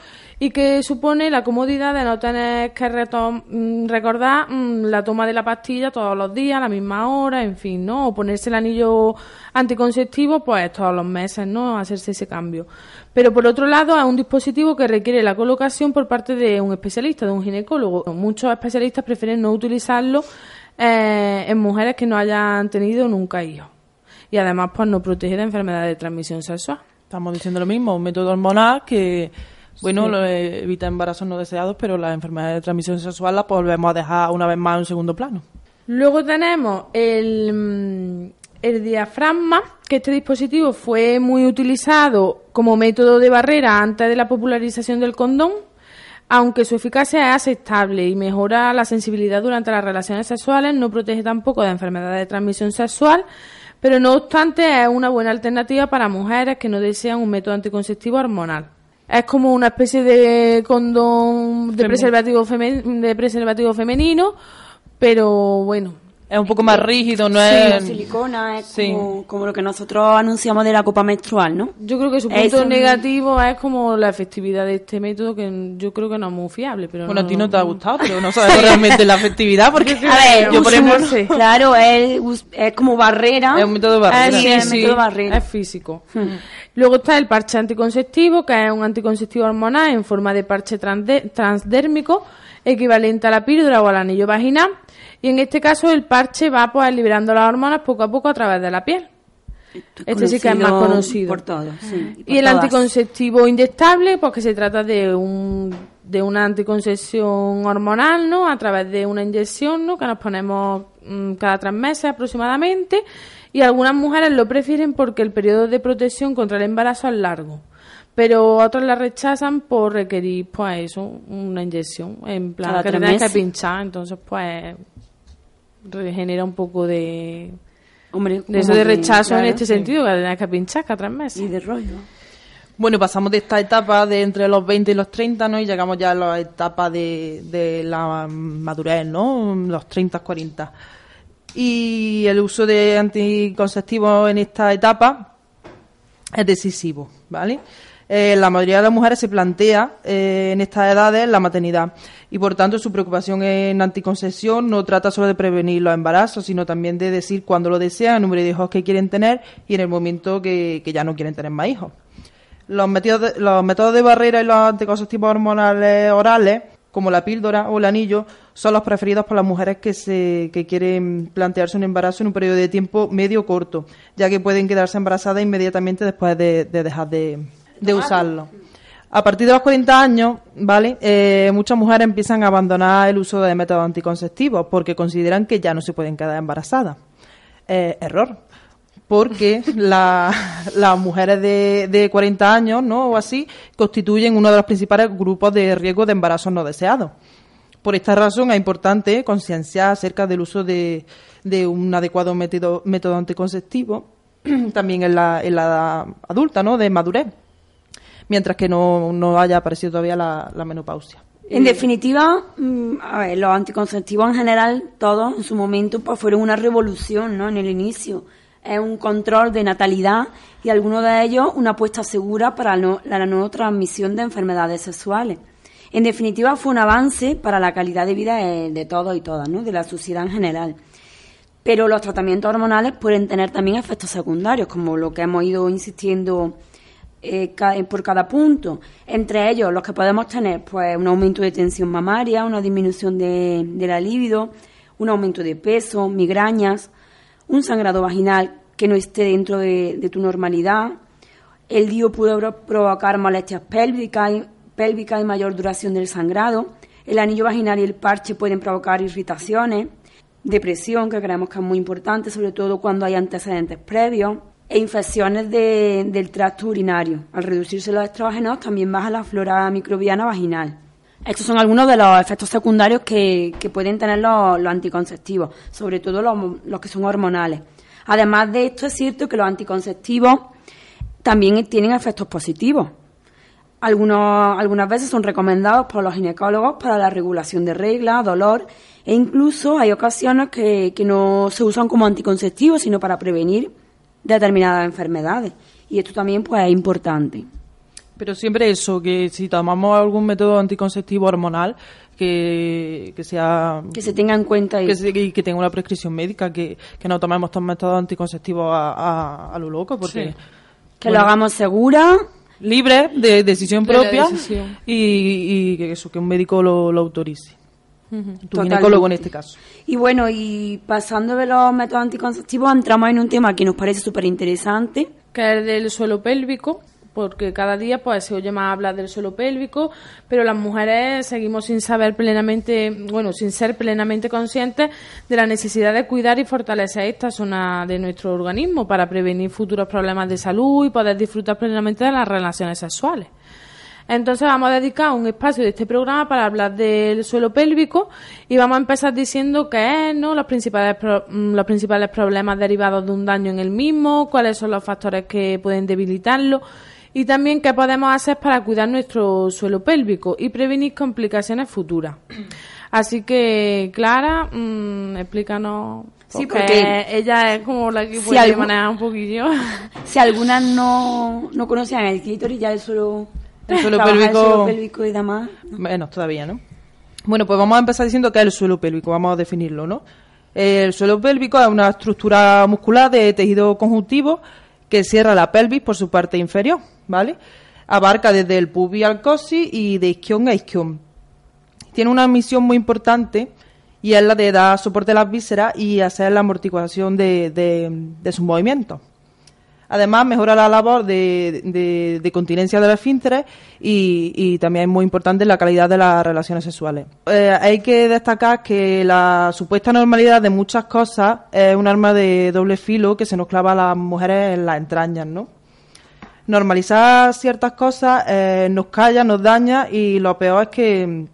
y que supone la comodidad de no tener que mm, recordar mm, la toma de la pastilla todos los días, a la misma hora, en fin, ¿no? O ponerse el anillo anticonceptivo pues todos los meses, ¿no? Hacerse ese cambio. Pero por otro lado es un dispositivo que requiere la colocación por parte de un especialista, de un ginecólogo. Muchos especialistas prefieren no utilizarlo eh, en mujeres que no hayan tenido nunca hijos. Y además pues no protege de enfermedades de transmisión sexual. Estamos diciendo lo mismo, un método hormonal que, bueno, Sí. lo, evita embarazos no deseados, pero las enfermedades de transmisión sexual las volvemos a dejar una vez más en segundo plano. Luego tenemos el, mm, el diafragma, que este dispositivo fue muy utilizado como método de barrera antes de la popularización del condón, aunque su eficacia es aceptable y mejora la sensibilidad durante las relaciones sexuales, no protege tampoco de enfermedades de transmisión sexual, pero no obstante es una buena alternativa para mujeres que no desean un método anticonceptivo hormonal. Es como una especie de condón de preservativo, femen- de preservativo femenino, pero bueno, Es un poco más rígido, no Sí, es... silicona es Sí. como, como lo que nosotros anunciamos de la copa menstrual, ¿no? Yo creo que su punto es- negativo es como la efectividad de este método, que yo creo que no es muy fiable. Pero Bueno, a ti no te ha gustado, pero no sabes realmente la efectividad, porque A ver, yo, por ejemplo, sí. claro, es, como barrera. es un método de barrera. sí, es método barrera. es físico. Luego está el parche anticonceptivo, que es un anticonceptivo hormonal en forma de parche transde- transdérmico, equivalente a la píldora o al anillo vaginal. Y en este caso el parche va pues liberando las hormonas poco a poco a través de la piel. Este sí que es más conocido. Por todos, sí, por Y el todas. anticonceptivo inyectable, pues que se trata de un de una anticoncepción hormonal, ¿no? A través de una inyección, ¿no? Que nos ponemos mm, cada tres meses aproximadamente. Y algunas mujeres lo prefieren porque el periodo de protección contra el embarazo es largo. Pero otras la rechazan por requerir, pues eso, una inyección. En plan, Cada que tenés que pinchar. Entonces, pues, genera un poco de, Hombre, de eso de rechazo en este sí. sentido, que tenés que pinchar cada tres meses. Y de rollo. Bueno, pasamos de esta etapa de entre los 20 y los 30, ¿no? Y llegamos ya a la etapa de, de la madurez, ¿no? Los 30, 40. Y el uso de anticonceptivos en esta etapa es decisivo, ¿vale? Eh, la mayoría de las mujeres se plantea eh, en estas edades la maternidad y por tanto su preocupación en anticoncepción no trata solo de prevenir los embarazos, sino también de decir cuándo lo desean, el número de hijos que quieren tener y en el momento que, que ya no quieren tener más hijos. Los métodos, de, los métodos de barrera y los anticonceptivos hormonales orales, como la píldora o el anillo, son los preferidos por las mujeres que, se, que quieren plantearse un embarazo en un periodo de tiempo medio corto, ya que pueden quedarse embarazadas inmediatamente después de, de dejar de, de usarlo. A partir de los 40 años, ¿vale? Eh, muchas mujeres empiezan a abandonar el uso de métodos anticonceptivos porque consideran que ya no se pueden quedar embarazadas. Eh, error porque la- las mujeres de, de 40 años, ¿no? O así, constituyen uno de los principales grupos de riesgo de embarazos no deseados. Por esta razón es importante concienciar acerca del uso de, de un adecuado método, método anticonceptivo también en la, en la edad adulta, ¿no? De madurez. Mientras que no, no haya aparecido todavía la, la menopausia. En definitiva, mm, a ver, los anticonceptivos en general, todos en su momento, pues fueron una revolución, ¿no? En el inicio. Es un control de natalidad y algunos de ellos una apuesta segura para no- la no transmisión de enfermedades sexuales. En definitiva, fue un avance para la calidad de vida de, de todos y todas, ¿no? De la sociedad en general. Pero los tratamientos hormonales pueden tener también efectos secundarios, como lo que hemos ido insistiendo eh, por cada punto. Entre ellos, los que podemos tener, pues, un aumento de tensión mamaria, una disminución de, de la libido, un aumento de peso, migrañas, un sangrado vaginal que no esté dentro de, tu normalidad. El DIU puede pro- provocar molestias pélvicas y, pélvicas y mayor duración del sangrado. El anillo vaginal y el parche pueden provocar irritaciones, depresión, que creemos que es muy importante, sobre todo cuando hay antecedentes previos, e infecciones de- del tracto urinario. Al reducirse los estrógenos también baja la flora microbiana vaginal. Estos son algunos de los efectos secundarios que, que pueden tener los, los anticonceptivos, sobre todo los, que son hormonales. Además de esto, es cierto que los anticonceptivos también tienen efectos positivos. Algunos, algunas veces son recomendados por los ginecólogos para la regulación de reglas, dolor e incluso hay ocasiones que no se usan como anticonceptivos, sino para prevenir determinadas enfermedades. Y esto también pues es importante. Pero siempre eso, que si tomamos algún método anticonceptivo hormonal, que, que sea... Que se tenga en cuenta y que, se- y que tenga una prescripción médica, que, que no tomemos estos métodos anticonceptivos a, a, a lo loco, porque... Sí. que lo hagamos segura. Libre, de decisión De propia, decisión. y, y que eso, que un médico lo, lo autorice. Tu Totalmente. ginecólogo en este caso. Y bueno, y pasando de los métodos anticonceptivos, entramos en un tema que nos parece súper interesante. que es el del suelo pélvico, porque cada día pues se oye más hablar del suelo pélvico, pero las mujeres seguimos sin saber plenamente, bueno, sin ser plenamente conscientes de la necesidad de cuidar y fortalecer esta zona de nuestro organismo para prevenir futuros problemas de salud y poder disfrutar plenamente de las relaciones sexuales. Entonces vamos a dedicar un espacio de este programa para hablar del suelo pélvico y vamos a empezar diciendo qué es, ¿no? Los principales, pro- mm, los principales problemas derivados de un daño en el mismo, cuáles son los factores que pueden debilitarlo y también qué podemos hacer para cuidar nuestro suelo pélvico y prevenir complicaciones futuras. Así que, Clara, mm, explícanos. Sí, porque ella es como la que si puede algún- manejar un poquillo. Si algunas no, no conocían el clítoris, ya el suelo, El suelo el pélvico- suelo pélvico y demás. Menos todavía, ¿no? Bueno, pues vamos a empezar diciendo que es el suelo pélvico, vamos a definirlo, ¿no? El suelo pélvico es una estructura muscular de tejido conjuntivo que cierra la pelvis por su parte inferior, ¿vale? Abarca desde el pubis al coxis y de isquión a isquión. Tiene una misión muy importante y es la de dar soporte a las vísceras y hacer la amortiguación de, de, de sus movimientos. Además, mejora la labor de, continencia de los esfínteres y, también es muy importante la calidad de las relaciones sexuales. Eh, hay que destacar que la supuesta normalidad de muchas cosas es un arma de doble filo que se nos clava a las mujeres en las entrañas, ¿no? Normalizar ciertas cosas eh, nos calla, nos daña y lo peor es que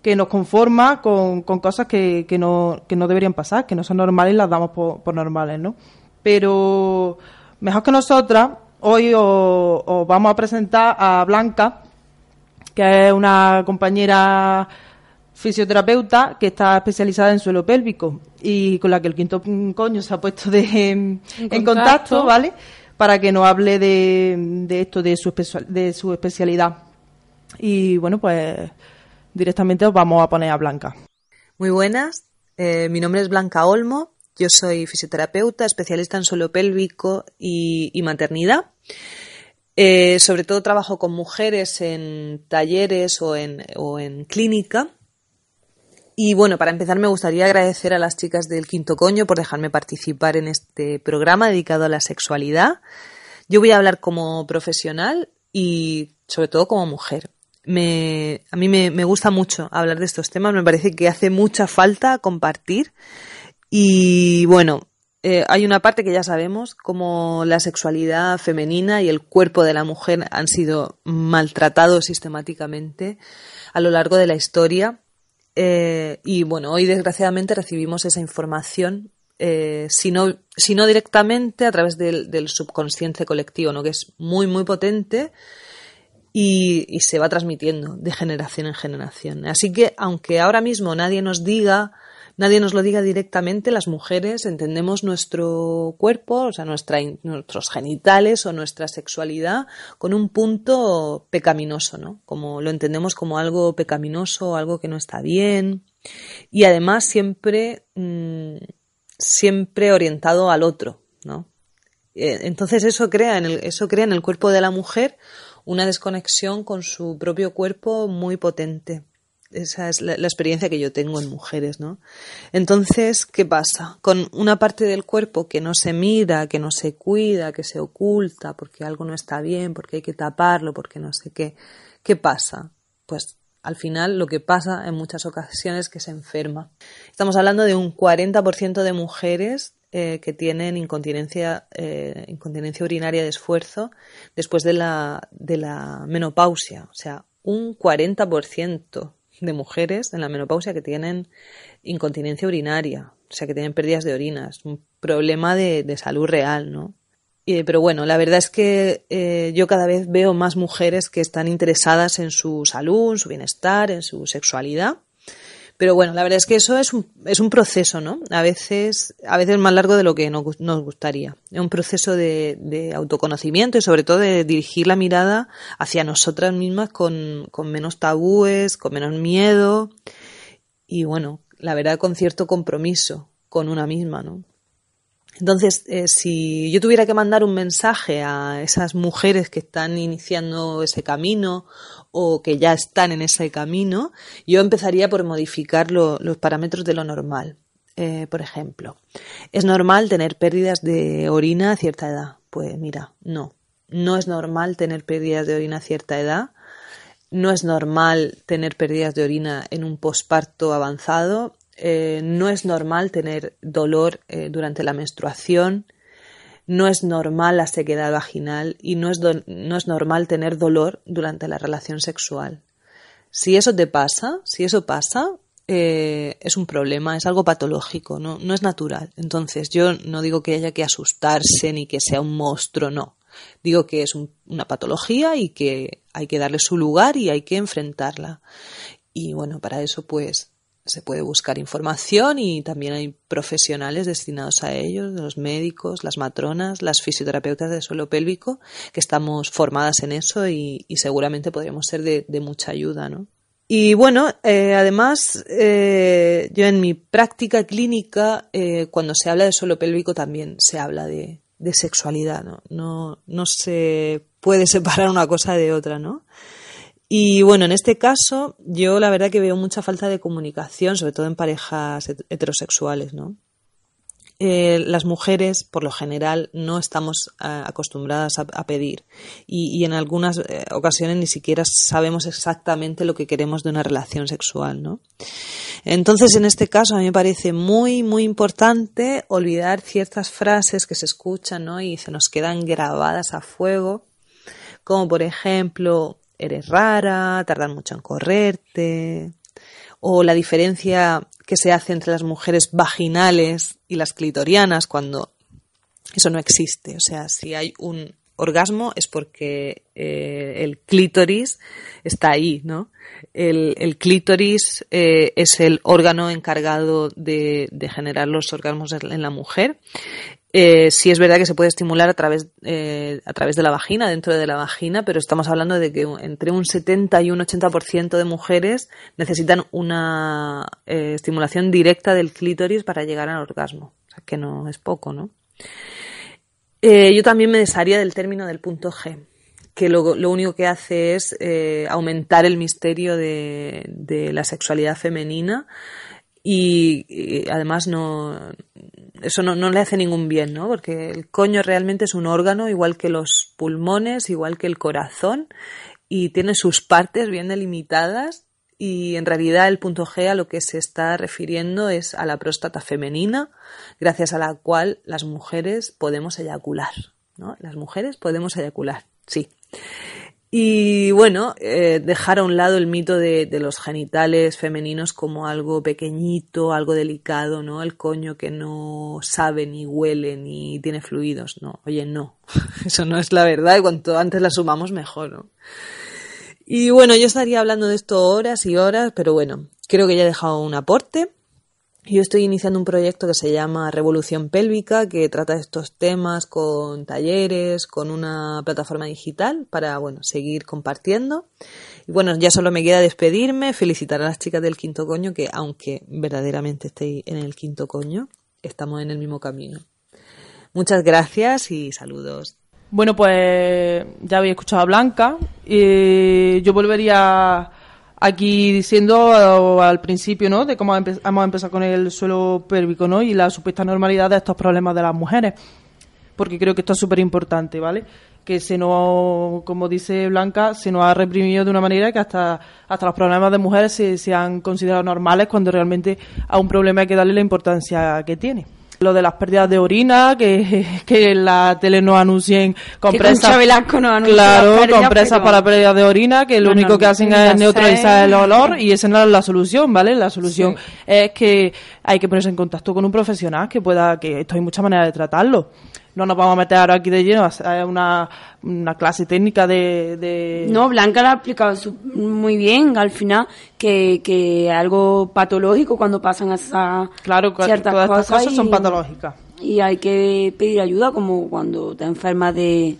que nos conforma con, cosas que, que, no, que no deberían pasar, que no son normales y las damos por, por normales, ¿no? Pero mejor que nosotras, hoy os, os vamos a presentar a Blanca, que es una compañera fisioterapeuta que está especializada en suelo pélvico y con la que el quinto coño se ha puesto de, en, contacto. contacto, ¿vale? Para que nos hable de, de esto, de su, de su especialidad. Y bueno, pues directamente os vamos a poner a Blanca. Muy buenas, eh, mi nombre es Blanca Olmo, yo soy fisioterapeuta, especialista en suelo pélvico y, maternidad. Eh, sobre todo trabajo con mujeres en talleres o en, clínica. Y bueno, para empezar me gustaría agradecer a las chicas del Quinto Coño por dejarme participar en este programa dedicado a la sexualidad. Yo voy a hablar como profesional y sobre todo como mujer. A mí me gusta mucho hablar de estos temas, me parece que hace mucha falta compartir. Y bueno, eh, hay una parte que ya sabemos, como la sexualidad femenina y el cuerpo de la mujer han sido maltratados sistemáticamente a lo largo de la historia. Eh, y bueno, hoy desgraciadamente recibimos esa información, eh, si, no, si no directamente a través del, subconsciente colectivo, ¿no? que es muy, muy potente y se va transmitiendo de generación en generación. Así que, aunque ahora mismo nadie nos diga, nadie nos lo diga directamente, las mujeres entendemos nuestro cuerpo, o sea, nuestros genitales o nuestra sexualidad con un punto pecaminoso, ¿no? Como lo entendemos como algo pecaminoso, algo que no está bien. Y además siempre, mm, siempre orientado al otro, ¿no? Eh, Entonces eso crea, en el, eso crea en el cuerpo de la mujer una desconexión con su propio cuerpo muy potente. Esa es la, experiencia que yo tengo en mujeres, ¿no? Entonces, ¿qué pasa? Con una parte del cuerpo que no se mira, que no se cuida, que se oculta, porque algo no está bien, porque hay que taparlo, porque no sé qué. ¿Qué pasa? Pues al final lo que pasa en muchas ocasiones es que se enferma. Estamos hablando de un 40% de mujeres eh, que tienen incontinencia, eh, incontinencia urinaria de esfuerzo después de la, de la menopausia. O sea, un 40% de mujeres en la menopausia que tienen incontinencia urinaria, o sea, que tienen pérdidas de orina. Es un problema de, de salud real, ¿no? Pero bueno, la verdad es que eh, yo cada vez veo más mujeres que están interesadas en su salud, en su bienestar, en su sexualidad. Pero bueno, la verdad es que eso es un, es un proceso, ¿no? A veces, a veces más largo de lo que nos, gu- nos gustaría. Es un proceso de, de autoconocimiento y sobre todo de dirigir la mirada hacia nosotras mismas con, con menos tabúes, con menos miedo y bueno, la verdad con cierto compromiso con una misma, ¿no? Entonces, eh, si yo tuviera que mandar un mensaje a esas mujeres que están iniciando ese camino o que ya están en ese camino, yo empezaría por modificar lo- los parámetros de lo normal. Eh, por ejemplo, ¿es normal tener pérdidas de orina a cierta edad? Pues mira, no. No es normal tener pérdidas de orina a cierta edad. No es normal tener pérdidas de orina en un posparto avanzado. Eh, no es normal tener dolor eh, durante la menstruación. No es normal la sequedad vaginal y no es, no es normal tener dolor durante la relación sexual. Si eso te pasa, si eso pasa, eh, es un problema, es algo patológico, no, no es natural. Entonces, yo no digo que haya que asustarse ni que sea un monstruo, no. Digo que es un- una patología y que hay que darle su lugar y hay que enfrentarla. Y bueno, para eso pues se puede buscar información y también hay profesionales destinados a ellos, los médicos, las matronas, las fisioterapeutas de suelo pélvico, que estamos formadas en eso y, seguramente podríamos ser de, de mucha ayuda, ¿no? Y bueno, eh, además, eh, yo en mi práctica clínica, eh, cuando se habla de suelo pélvico también se habla de, de sexualidad, ¿no? ¿no? No se puede separar una cosa de otra, ¿no? Y bueno, en este caso, yo la verdad que veo mucha falta de comunicación, sobre todo en parejas het- heterosexuales, ¿no? Eh, las mujeres, por lo general, no estamos ah, acostumbradas a, a pedir y, y en algunas eh, ocasiones ni siquiera sabemos exactamente lo que queremos de una relación sexual, ¿no? Entonces, en este caso, a mí me parece muy, muy importante olvidar ciertas frases que se escuchan, ¿no? Y se nos quedan grabadas a fuego, como por ejemplo, eres rara, tardas mucho en correrte, o la diferencia que se hace entre las mujeres vaginales y las clitorianas cuando eso no existe. O sea, si hay un orgasmo es porque eh, el clítoris está ahí, ¿no? El, clítoris eh, es el órgano encargado de, generar los orgasmos en la mujer. Eh, sí es verdad que se puede estimular a través, eh, a través de la vagina, dentro de la vagina, pero estamos hablando de que entre un 70 y un 80% de mujeres necesitan una eh, estimulación directa del clítoris para llegar al orgasmo. O sea, que no es poco, ¿no? Eh, yo también me desharía del término del punto G, que lo, lo único que hace es aumentar el misterio de la sexualidad femenina y, además no eso no, no le hace ningún bien, ¿no? Porque el coño realmente es un órgano igual que los pulmones, igual que el corazón y tiene sus partes bien delimitadas y en realidad el punto G a lo que se está refiriendo es a la próstata femenina, gracias a la cual las mujeres podemos eyacular, ¿no? Las mujeres podemos eyacular, sí. Y bueno, eh, dejar a un lado el mito de, de los genitales femeninos como algo pequeñito, algo delicado, ¿no? El coño que no sabe ni huele ni tiene fluidos, no. Oye, no. Eso no es la verdad y cuanto antes la sumamos mejor, ¿no? Y bueno, yo estaría hablando de esto horas y horas, pero bueno, creo que ya he dejado un aporte. Yo estoy iniciando un proyecto que se llama Revolución Pélvica, que trata estos temas con talleres, con una plataforma digital para, bueno, seguir compartiendo. Y bueno, ya solo me queda despedirme, felicitar a las chicas del quinto coño, que aunque verdaderamente estéis en el quinto coño, estamos en el mismo camino. Muchas gracias y saludos. Bueno, pues ya habéis escuchado a Blanca. Y yo volvería aquí diciendo al principio, ¿no? De cómo hemos empezado con el suelo pélvico, ¿no? Y la supuesta normalidad de estos problemas de las mujeres. Porque creo que esto es súper importante, ¿vale? Que se nos, como dice Blanca, se nos ha reprimido de una manera que hasta, hasta los problemas de mujeres se, se han considerado normales cuando realmente a un problema hay que darle la importancia que tiene. Lo de las pérdidas de orina, que, que la tele nos anuncien compresas. Velasco nos Claro, pérdidas, compresas pero- para pérdidas de orina, que lo No, único no, que hacen es neutralizar el olor y esa no es la solución, ¿vale? La solución es que hay que ponerse en contacto con un profesional que pueda, que esto hay muchas maneras de tratarlo. No nos vamos a meter ahora aquí de lleno a hacer una, una clase técnica de, de- No, Blanca lo ha explicado su- muy bien al final, que, que algo patológico cuando pasan esas Claro, que ciertas todas estas cosas cosas son y- patológicas. Y hay que pedir ayuda como cuando te enfermas de,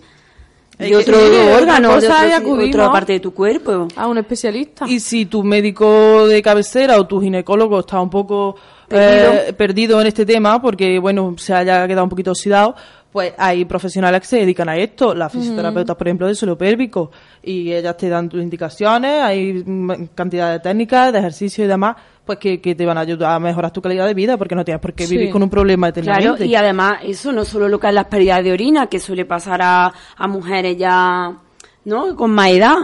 de otro sí, de órgano, de otro- acudimos otra parte de tu cuerpo. A un especialista. Y si tu médico de cabecera o tu ginecólogo está un poco Perdido. eh, perdido en este tema, porque bueno, se haya quedado un poquito oxidado, pues hay profesionales que se dedican a esto, las fisioterapeutas, por ejemplo, de suelo pélvico, y ellas te dan tus indicaciones, hay mm, cantidad de técnicas, de ejercicios y demás, pues que, que te van a ayudar a mejorar tu calidad de vida, porque no tienes por qué Sí. vivir con un problema Claro, eternamente. y además eso no solo lo que es las pérdidas de orina, que suele pasar a, a mujeres ya, ¿no? Con más edad.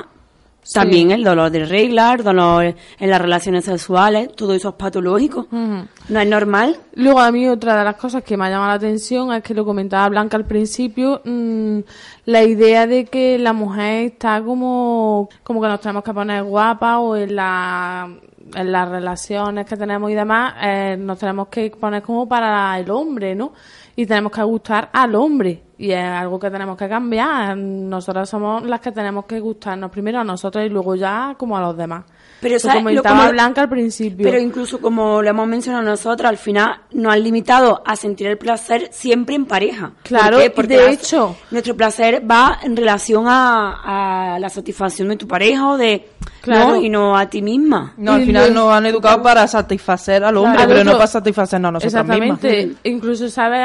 También el dolor de regla, el dolor en las relaciones sexuales, todo eso es patológico. No es normal. Luego a mí otra de las cosas que me ha llamado la atención es que lo comentaba Blanca al principio, mm, la idea de que la mujer está como, como que nos tenemos que poner guapa o en la en las relaciones que tenemos y demás, eh, nos tenemos que poner como para el hombre, ¿no? Y tenemos que gustar al hombre. Y es algo que tenemos que cambiar. Nosotras somos las que tenemos que gustarnos primero a nosotros y luego ya como a los demás. Pero, ¿sabes? Lo- comentaba como- Blanca al principio. Pero incluso como lo hemos mencionado nosotros, al final nos han limitado a sentir el placer siempre en pareja. Claro, ¿Por qué? Porque de hecho- nuestro placer va en relación a, a la satisfacción de tu pareja o de Claro. ¿no? y no a ti misma. No, al final nos han educado para satisfacer al hombre, Claro, pero no para satisfacernos a nosotros mismas. Exactamente. Incluso, ¿sabes?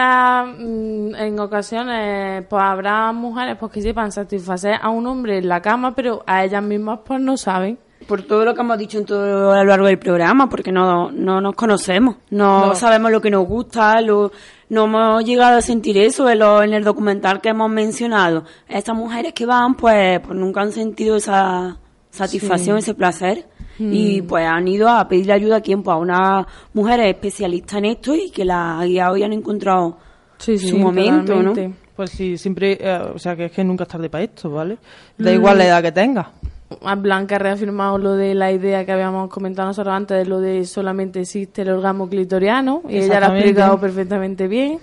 Mm, en ocasiones, pues habrá mujeres pues, que sepan satisfacer a un hombre en la cama, pero a ellas mismas pues no saben. Por todo lo que hemos dicho en todo a lo largo del programa, porque no, no nos conocemos, no, No. sabemos lo que nos gusta, lo, no hemos llegado a sentir eso en, lo- en el documental que hemos mencionado. Estas mujeres que van, pues, pues nunca han sentido esa satisfacción, ese placer. Mm. Y pues han ido a pedir ayuda a quien, pues a una mujer especialista en esto y que la ha guiado y han encontrado Sí, sí, su momento, ¿no? Pues sí, siempre, eh, o sea, que es que nunca es tarde para esto, ¿vale? Da igual la edad que tengas. Blanca ha reafirmado lo de la idea que habíamos comentado nosotros antes de lo de solamente existe el orgasmo clitoriano y ella lo ha explicado perfectamente bien.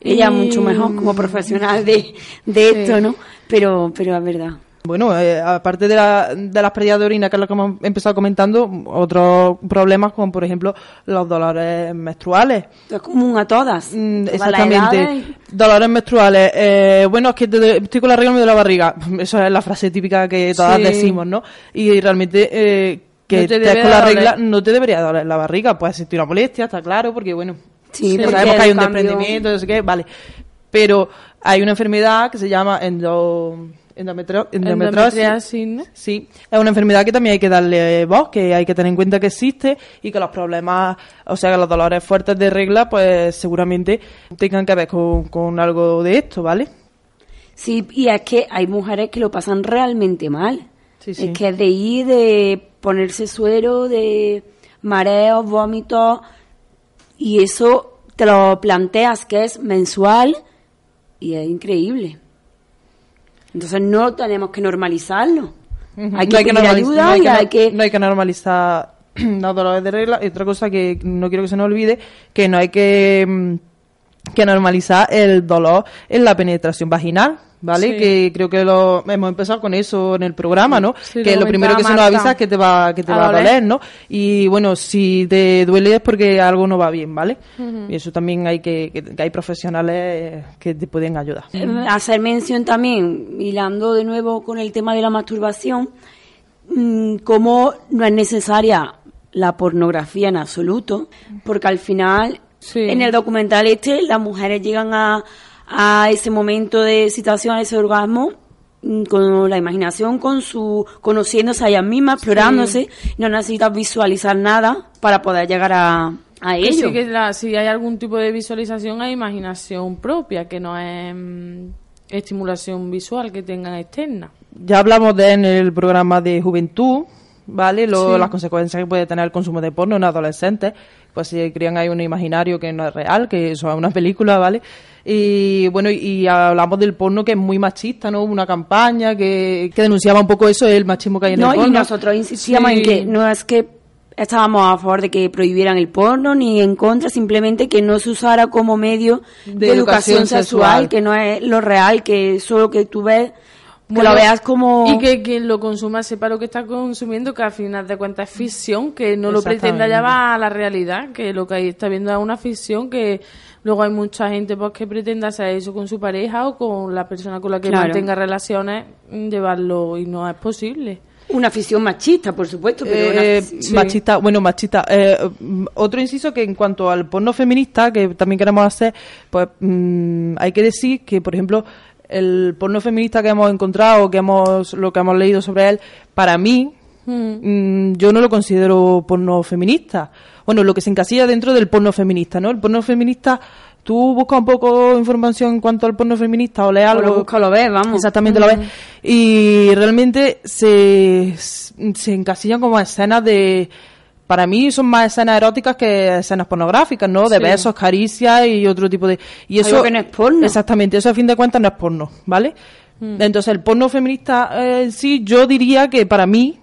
Ella Y- mucho mejor como profesional de, de Sí. esto, ¿no? Pero, pero es verdad. Bueno, eh, aparte de, la- de las pérdidas de orina, que es lo que hemos empezado comentando, otros problemas como, por ejemplo, los dolores menstruales. Es común a todas. Mm, exactamente. Dolores menstruales. Eh, bueno, es que te- estoy con la regla me duele la barriga. Esa es la frase típica que todas Sí. decimos, ¿no? Y realmente eh, que No te con la doler. regla no te debería doler la barriga. Puede sentir una molestia, está claro, porque bueno, Sí, porque sabemos que hay un cambio- desprendimiento, no sé qué, vale. Pero hay una enfermedad que se llama endo, endometrio- endometriosis. Sí, es una enfermedad que también hay que darle voz, que hay que tener en cuenta que existe y que los problemas, o sea, que los dolores fuertes de regla, pues seguramente tengan que ver con, con algo de esto, ¿vale? Sí, y es que hay mujeres que lo pasan realmente mal. Sí, sí. Es que es de ir, de ponerse suero, de mareos, vómitos, y eso te lo planteas que es mensual y es increíble. Entonces no tenemos que normalizarlo. Hay que No pedir normaliz- ayuda no hay y que, hay que... no hay que normalizar los dolores de regla. Y otra cosa que no quiero que se nos olvide, que no hay que, mm, que normalizar el dolor en la penetración vaginal. ¿Vale? Sí. Que creo que lo hemos empezado con eso en el programa, ¿no? Sí, que lo lo primero que se nos avisa es que te va, que te A va a doler. doler, ¿no? Y bueno, si te duele es porque algo no va bien, ¿vale? Y eso también hay que, que, que hay profesionales que te pueden ayudar. Eh, hacer mención también, hilando de nuevo con el tema de la masturbación, mm, como no es necesaria la pornografía en absoluto, porque al final, Sí. en el documental este, las mujeres llegan a, a ese momento de excitación, a ese orgasmo, mm, con la imaginación, con su conociéndose a ellas mismas, explorándose, no necesitas visualizar nada para poder llegar a, a Que ello. sí que la- si hay algún tipo de visualización, hay imaginación propia, que no es mm, estimulación visual que tengan externa. Ya hablamos de en el programa de juventud, ¿vale? Lo- Sí. Las consecuencias que puede tener el consumo de porno en adolescentes. Pues si crean ahí un imaginario que no es real, que eso es una película, ¿vale? Y bueno, y hablamos del porno que es muy machista, ¿no? Una campaña que, que denunciaba un poco eso, el machismo que hay en No, el y porno. nosotros insistíamos Sí. en que no es que estábamos a favor de que prohibieran el porno ni en contra, simplemente que no se usara como medio de, educación, educación sexual, sexual. que no es lo real, que solo que tú ves, que lo veas como... Y que quien lo consuma sepa lo que está consumiendo, que al final de cuentas es ficción, que no lo pretenda llevar a la realidad, que lo que ahí está viendo es una ficción, que luego hay mucha gente pues que pretenda hacer eso con su pareja o con la persona con la que Claro. mantenga relaciones, llevarlo y no es posible. Una afición machista, por supuesto, pero una Eh, machista, bueno, machista. Eh, mm, otro inciso que en cuanto al porno feminista, que también queremos hacer, pues mm, hay que decir que, por ejemplo, el porno feminista que hemos encontrado, que hemos, lo que hemos leído sobre él, para mí, mm, yo no lo considero porno feminista. Bueno, lo que se encasilla dentro del porno feminista, ¿no? El porno feminista, tú buscas un poco información en cuanto al porno feminista o lees algo. lo busca o lo ves, vamos. Exactamente, lo ves. Y realmente se, se encasillan como escenas de... Para mí son más escenas eróticas que escenas pornográficas, ¿no? De Sí. besos, caricias y otro tipo de... Y Algo eso, que no es porno. Exactamente, eso a fin de cuentas no es porno, ¿vale? Entonces el porno feminista eh, en sí, yo diría que para mí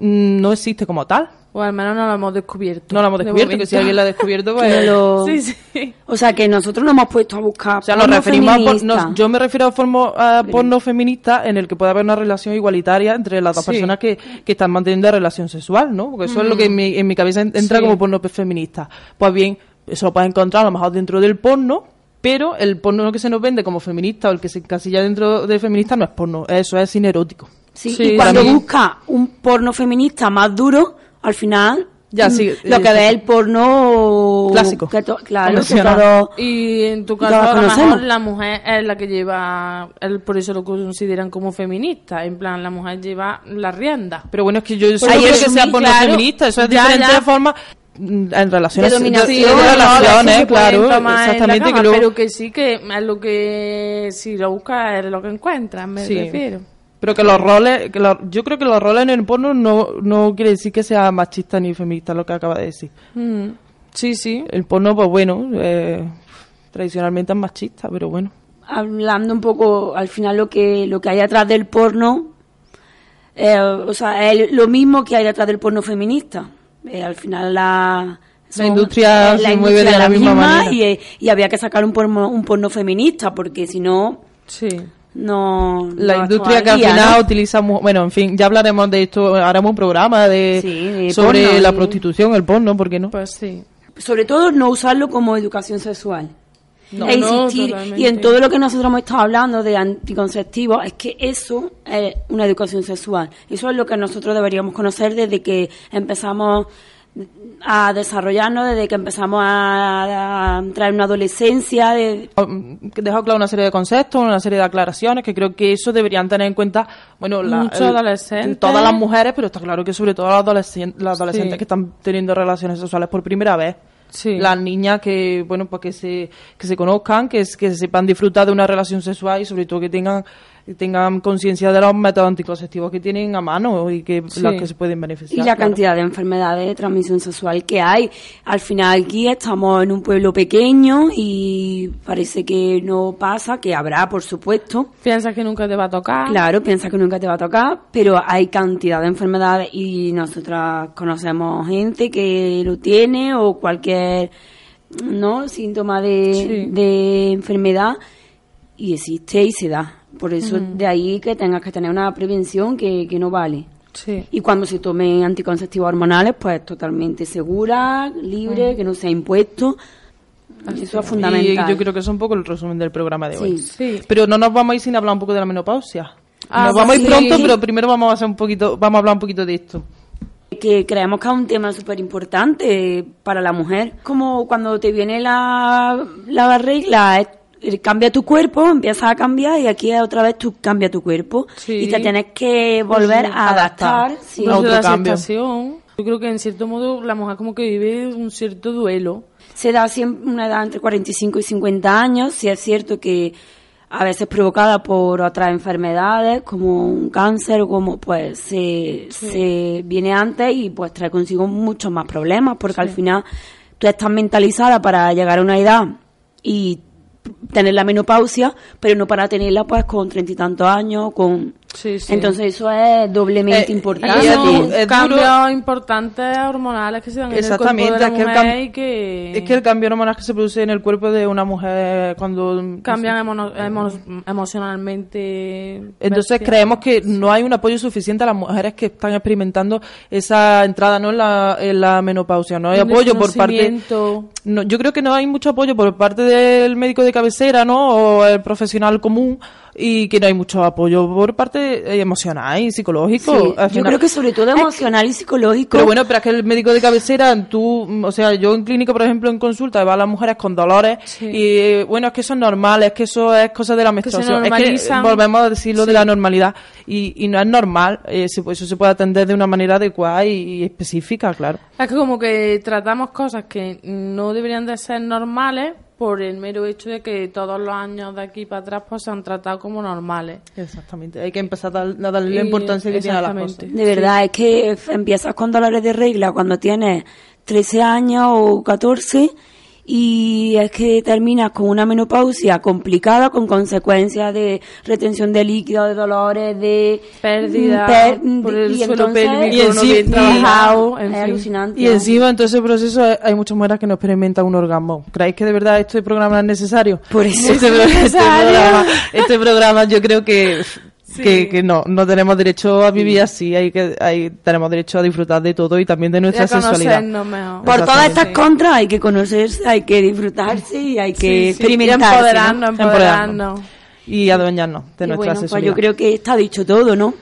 mm, no existe como tal. O al menos no lo hemos descubierto. No lo hemos De descubierto, que momento. si alguien lo ha descubierto, Que pues... lo- Sí, sí. O sea, que nosotros nos hemos puesto a buscar O sea, nos referimos a por- nos- yo me refiero a formo- a porno feminista en el que puede haber una relación igualitaria entre las dos Sí. personas que, que están manteniendo relación sexual, ¿no? Porque eso es lo que en mi, en mi cabeza en- entra Sí. como porno feminista. Pues bien, eso lo puedes encontrar a lo mejor dentro del porno, pero el porno que se nos vende como feminista o el que se encasilla dentro de feminista no es porno, eso es cine erótico. Sí, Sí, y cuando busca un porno feminista más duro, al final Ya, mm, sí, lo que eh, ve es el porno Clásico. que to- claro, que Convencional. todo- Y en tu caso, a lo mejor la mujer es la que lleva, el, por eso lo consideran como feminista. En plan, la mujer lleva la rienda. Pero bueno, es que yo Pues no creo es que sea porno claro. feminista, eso es Ya, diferente ya. de forma mm, en relaciones De dominación, de, de relaciones, claro, exactamente cama, que luego- pero que sí que es lo que si lo buscas es lo que encuentras, me Sí. refiero. Pero que los roles, que los- yo creo que los roles en el porno no, no quiere decir que sea machista ni feminista lo que acaba de decir. Mm. Sí, sí. El porno, pues bueno, eh, tradicionalmente es machista, pero bueno. hablando un poco al final lo que lo que hay atrás del porno eh, o sea es lo mismo que hay detrás del porno feminista Eh, al final la son- industria eh, se mueve de la misma manera. y, eh, y había que sacar un porno un porno feminista porque si no Sí. No La no industria que estaba al final ¿no? utiliza, mu- bueno, en fin, ya hablaremos de esto, haremos un programa de, Sí, sobre porno la y- prostitución, el porno, ¿por qué no? Pues sí. sobre todo no usarlo como educación sexual No, e no, insistir y en todo lo que nosotros hemos estado hablando de anticonceptivos es que eso es una educación sexual eso es lo que nosotros deberíamos conocer desde que empezamos a desarrollarnos desde que empezamos a, a entrar en una adolescencia de que deja claro una serie de conceptos, una serie de aclaraciones que creo que eso deberían tener en cuenta, bueno, la- Muchos el- adolescentes. todas las mujeres, pero está claro que sobre todo las adolescentes, las adolescentes Sí. que están teniendo relaciones sexuales por primera vez. Sí. Las niñas que, bueno, pues que se, que se conozcan, que, es- que sepan disfrutar de una relación sexual y sobre todo que tengan, tengan conciencia de los métodos anticonceptivos que tienen a mano y que Sí. las que se pueden y beneficiar. la claro. cantidad de enfermedades de transmisión sexual que hay. Al final aquí estamos en un pueblo pequeño y parece que no pasa, que habrá, por supuesto. Piensas que nunca te va a tocar. Claro, piensa que nunca te va a tocar, pero hay cantidad de enfermedades y nosotras conocemos gente que lo tiene o cualquier no síntoma de, Sí. de enfermedad y existe y se da. Por eso de ahí que tengas que tener una prevención que, que no vale. Sí. Y cuando se tomen anticonceptivos hormonales, pues totalmente segura, libre, que no sea impuesto. Eso es fundamental. Y yo creo que es un poco el resumen del programa de hoy. Sí. Pero no nos vamos a ir sin hablar un poco de la menopausia. Ah, nos vamos a ir pronto, pero primero vamos a hacer un poquito, vamos a hablar un poquito de esto. que creemos que es un tema súper importante para la mujer. Como cuando te viene la, la regla, es- cambia tu cuerpo, empiezas a cambiar y aquí otra vez tú cambia tu cuerpo Sí. y te tienes que volver a adaptar. adaptar. sí. Un Otro cambio. Yo creo que en cierto modo la mujer como que vive un cierto duelo. Se da siempre una edad entre 45 y 50 años, si es cierto que a veces provocada por otras enfermedades como un cáncer o como pues se, se viene antes y pues trae consigo muchos más problemas porque al final tú estás mentalizada para llegar a una edad y tener la menopausia, pero no para tenerla pues con treinta y tantos años, con Sí, sí. Entonces eso es doblemente Eh, importante. es duro, es cambios importantes hormonales que se dan en el Exactamente, cuerpo de la es que el mujer que Es que el cambio hormonal que se produce en el cuerpo de una mujer cuando... cambian emono- emo- emocionalmente. Entonces bestia. creemos que no hay un apoyo suficiente a las mujeres que están experimentando esa entrada no en la, en la menopausia. No hay Un apoyo por parte... No, yo creo que no hay mucho apoyo por parte del médico de cabecera, ¿no? O el profesional común y que no hay mucho apoyo por parte eh, emocional y psicológico. Sí, yo creo que sobre todo emocional y psicológico. Pero bueno, pero es que el médico de cabecera, tú, o sea, yo en clínica, por ejemplo, en consulta, va a las mujeres con dolores Sí. y eh, bueno, es que eso es normal, es que eso es cosa de la menstruación. es que volvemos a decir lo Sí. de la normalidad y, y no es normal, eh, eso se puede atender de una manera adecuada y, y específica, claro. Es que como que tratamos cosas que no deberían de ser normales por el mero hecho de que todos los años de aquí para atrás pues se han tratado como normales. Exactamente, hay que empezar a, dar- a darle la importancia que tiene a las cosas. De verdad, es que empiezas con dolores de regla cuando tienes 13 años o 14 y es que terminas con una menopausia complicada con consecuencias de retención de líquido, de dolores, de Pérdida mm, per- por el y suelo entonces- pélvico, Y en no sí- bien y- trabajado, en es fin. alucinante. Y encima en todo ese proceso hay- muchas mujeres que no experimentan un orgasmo. ¿Creéis que de verdad este programa es necesario? Por eso este, es este programa, este programa yo creo que, que, que no, no tenemos derecho a vivir así, hay que, hay, tenemos derecho a disfrutar de todo y también de nuestra sexualidad. mejor. Por todas estas contras hay que conocerse, hay que disfrutarse y hay que Sí, sí, y experimentarse. ¿no? empoderarnos, empoderarnos. Y adueñarnos de Y nuestra bueno, pues sexualidad. yo creo que está dicho todo, ¿no?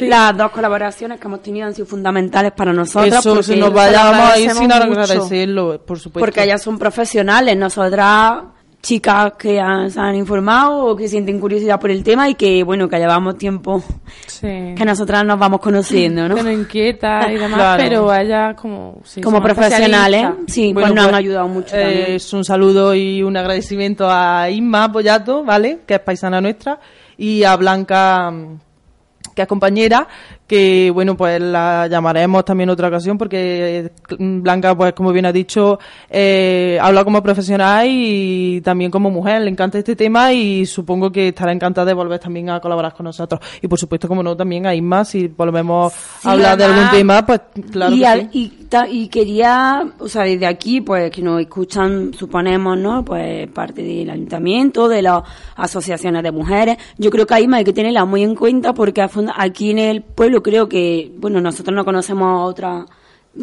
Las dos colaboraciones que hemos tenido han sido fundamentales para nosotras. Eso, se nos vayamos a ir agradecemos sin mucho, agradecerlo, por supuesto. Porque ellas son profesionales, nosotras chicas que han- se han informado o que sienten curiosidad por el tema y que, bueno, que llevamos tiempo Sí. que nosotras nos vamos conociendo, ¿no? Que nos inquieta y demás, Claro. pero ellas como... sí, Como profesionales, sí, Bueno, pues nos han pues, ayudado mucho eh, también. Es un saludo y un agradecimiento a Isma Pollato, ¿vale? Que es paisana nuestra, y a Blanca, que es compañera, que bueno, pues la llamaremos también otra ocasión porque eh, Blanca, pues como bien ha dicho, eh, habla como profesional y también como mujer, le encanta este tema y supongo que estará encantada de volver también a colaborar con nosotros. Y por supuesto, como no, también a Isma, si volvemos Sí, a hablar de algún tema, pues claro y, que al- sí. y, quería, o sea, desde aquí, pues que nos escuchan, suponemos, ¿no? Pues parte del ayuntamiento, de las asociaciones de mujeres. Yo creo que ahí hay que tenerla muy en cuenta porque a aquí en el pueblo creo que, bueno, nosotros no conocemos a otra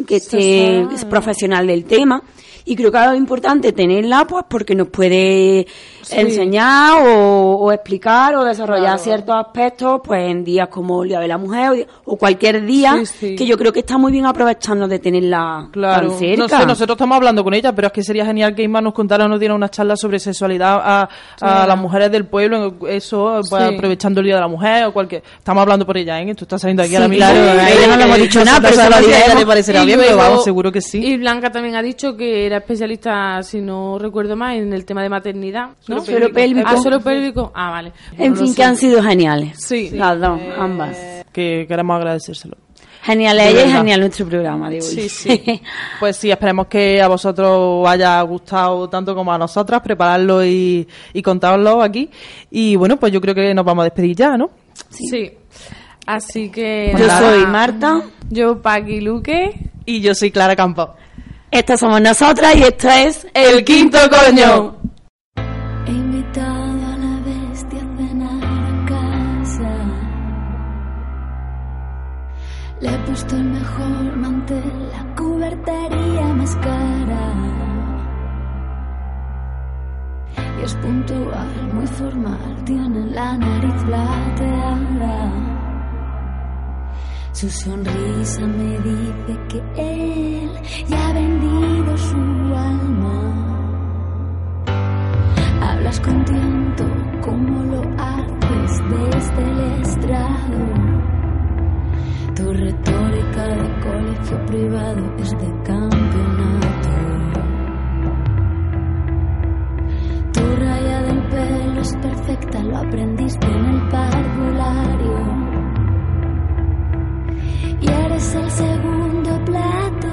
que esté es profesional del tema y creo que es importante tenerla pues porque nos puede enseñar o, o explicar o desarrollar ciertos aspectos pues en días como el Día de la Mujer o, o cualquier día Sí, sí. que yo creo que está muy bien aprovechando de tenerla Claro, tan cerca. no sé, nosotros estamos hablando con ella, pero es que sería genial que Isma nos contara, nos diera una charla sobre sexualidad a, a las mujeres del pueblo, eso, pues, aprovechando el Día de la Mujer o cualquier... Estamos hablando por ella, ¿eh? Tú estás saliendo aquí Sí, ahora mismo. claro, a ella no le hemos dicho nada, pero se lo a diremos. le parecerá bien, pero vamos, seguro que sí. Y Blanca también ha dicho que era especialista, si no recuerdo mal, en el tema de maternidad. ¿no? Suelo pélvico. Ah, suelo pélvico. Ah, vale. en No fin, sé. que han sido geniales. Sí. Las dos, ambas. Que queremos agradecérselo. Genial De ella y genial nuestro programa de hoy. Sí, sí. Pues sí, esperemos que a vosotros os haya gustado tanto como a nosotras prepararlo y, y contarlo aquí. Y bueno, pues yo creo que nos vamos a despedir ya, ¿no? Sí. Así que. Yo nada. soy Marta. Yo, Paqui Luque. Y yo soy Clara Campos. Estas somos nosotras y esto es El Quinto Coño. He invitado a la bestia a cenar a casa. Le he puesto el mejor mantel, la cubertería más cara. Y es puntual, muy formal, tiene la nariz plateada. Su sonrisa me dice que él ya ha vendido su alma. Hablas con tiento como lo haces desde el estrado. Tu retórica de colegio privado es de campeonato. Tu raya del pelo es perfecta, lo aprendiste en el parvulario. Y eres el segundo plato,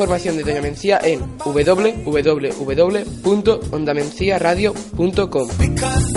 información de Doña Mencía en www.ondamenciaradio.com.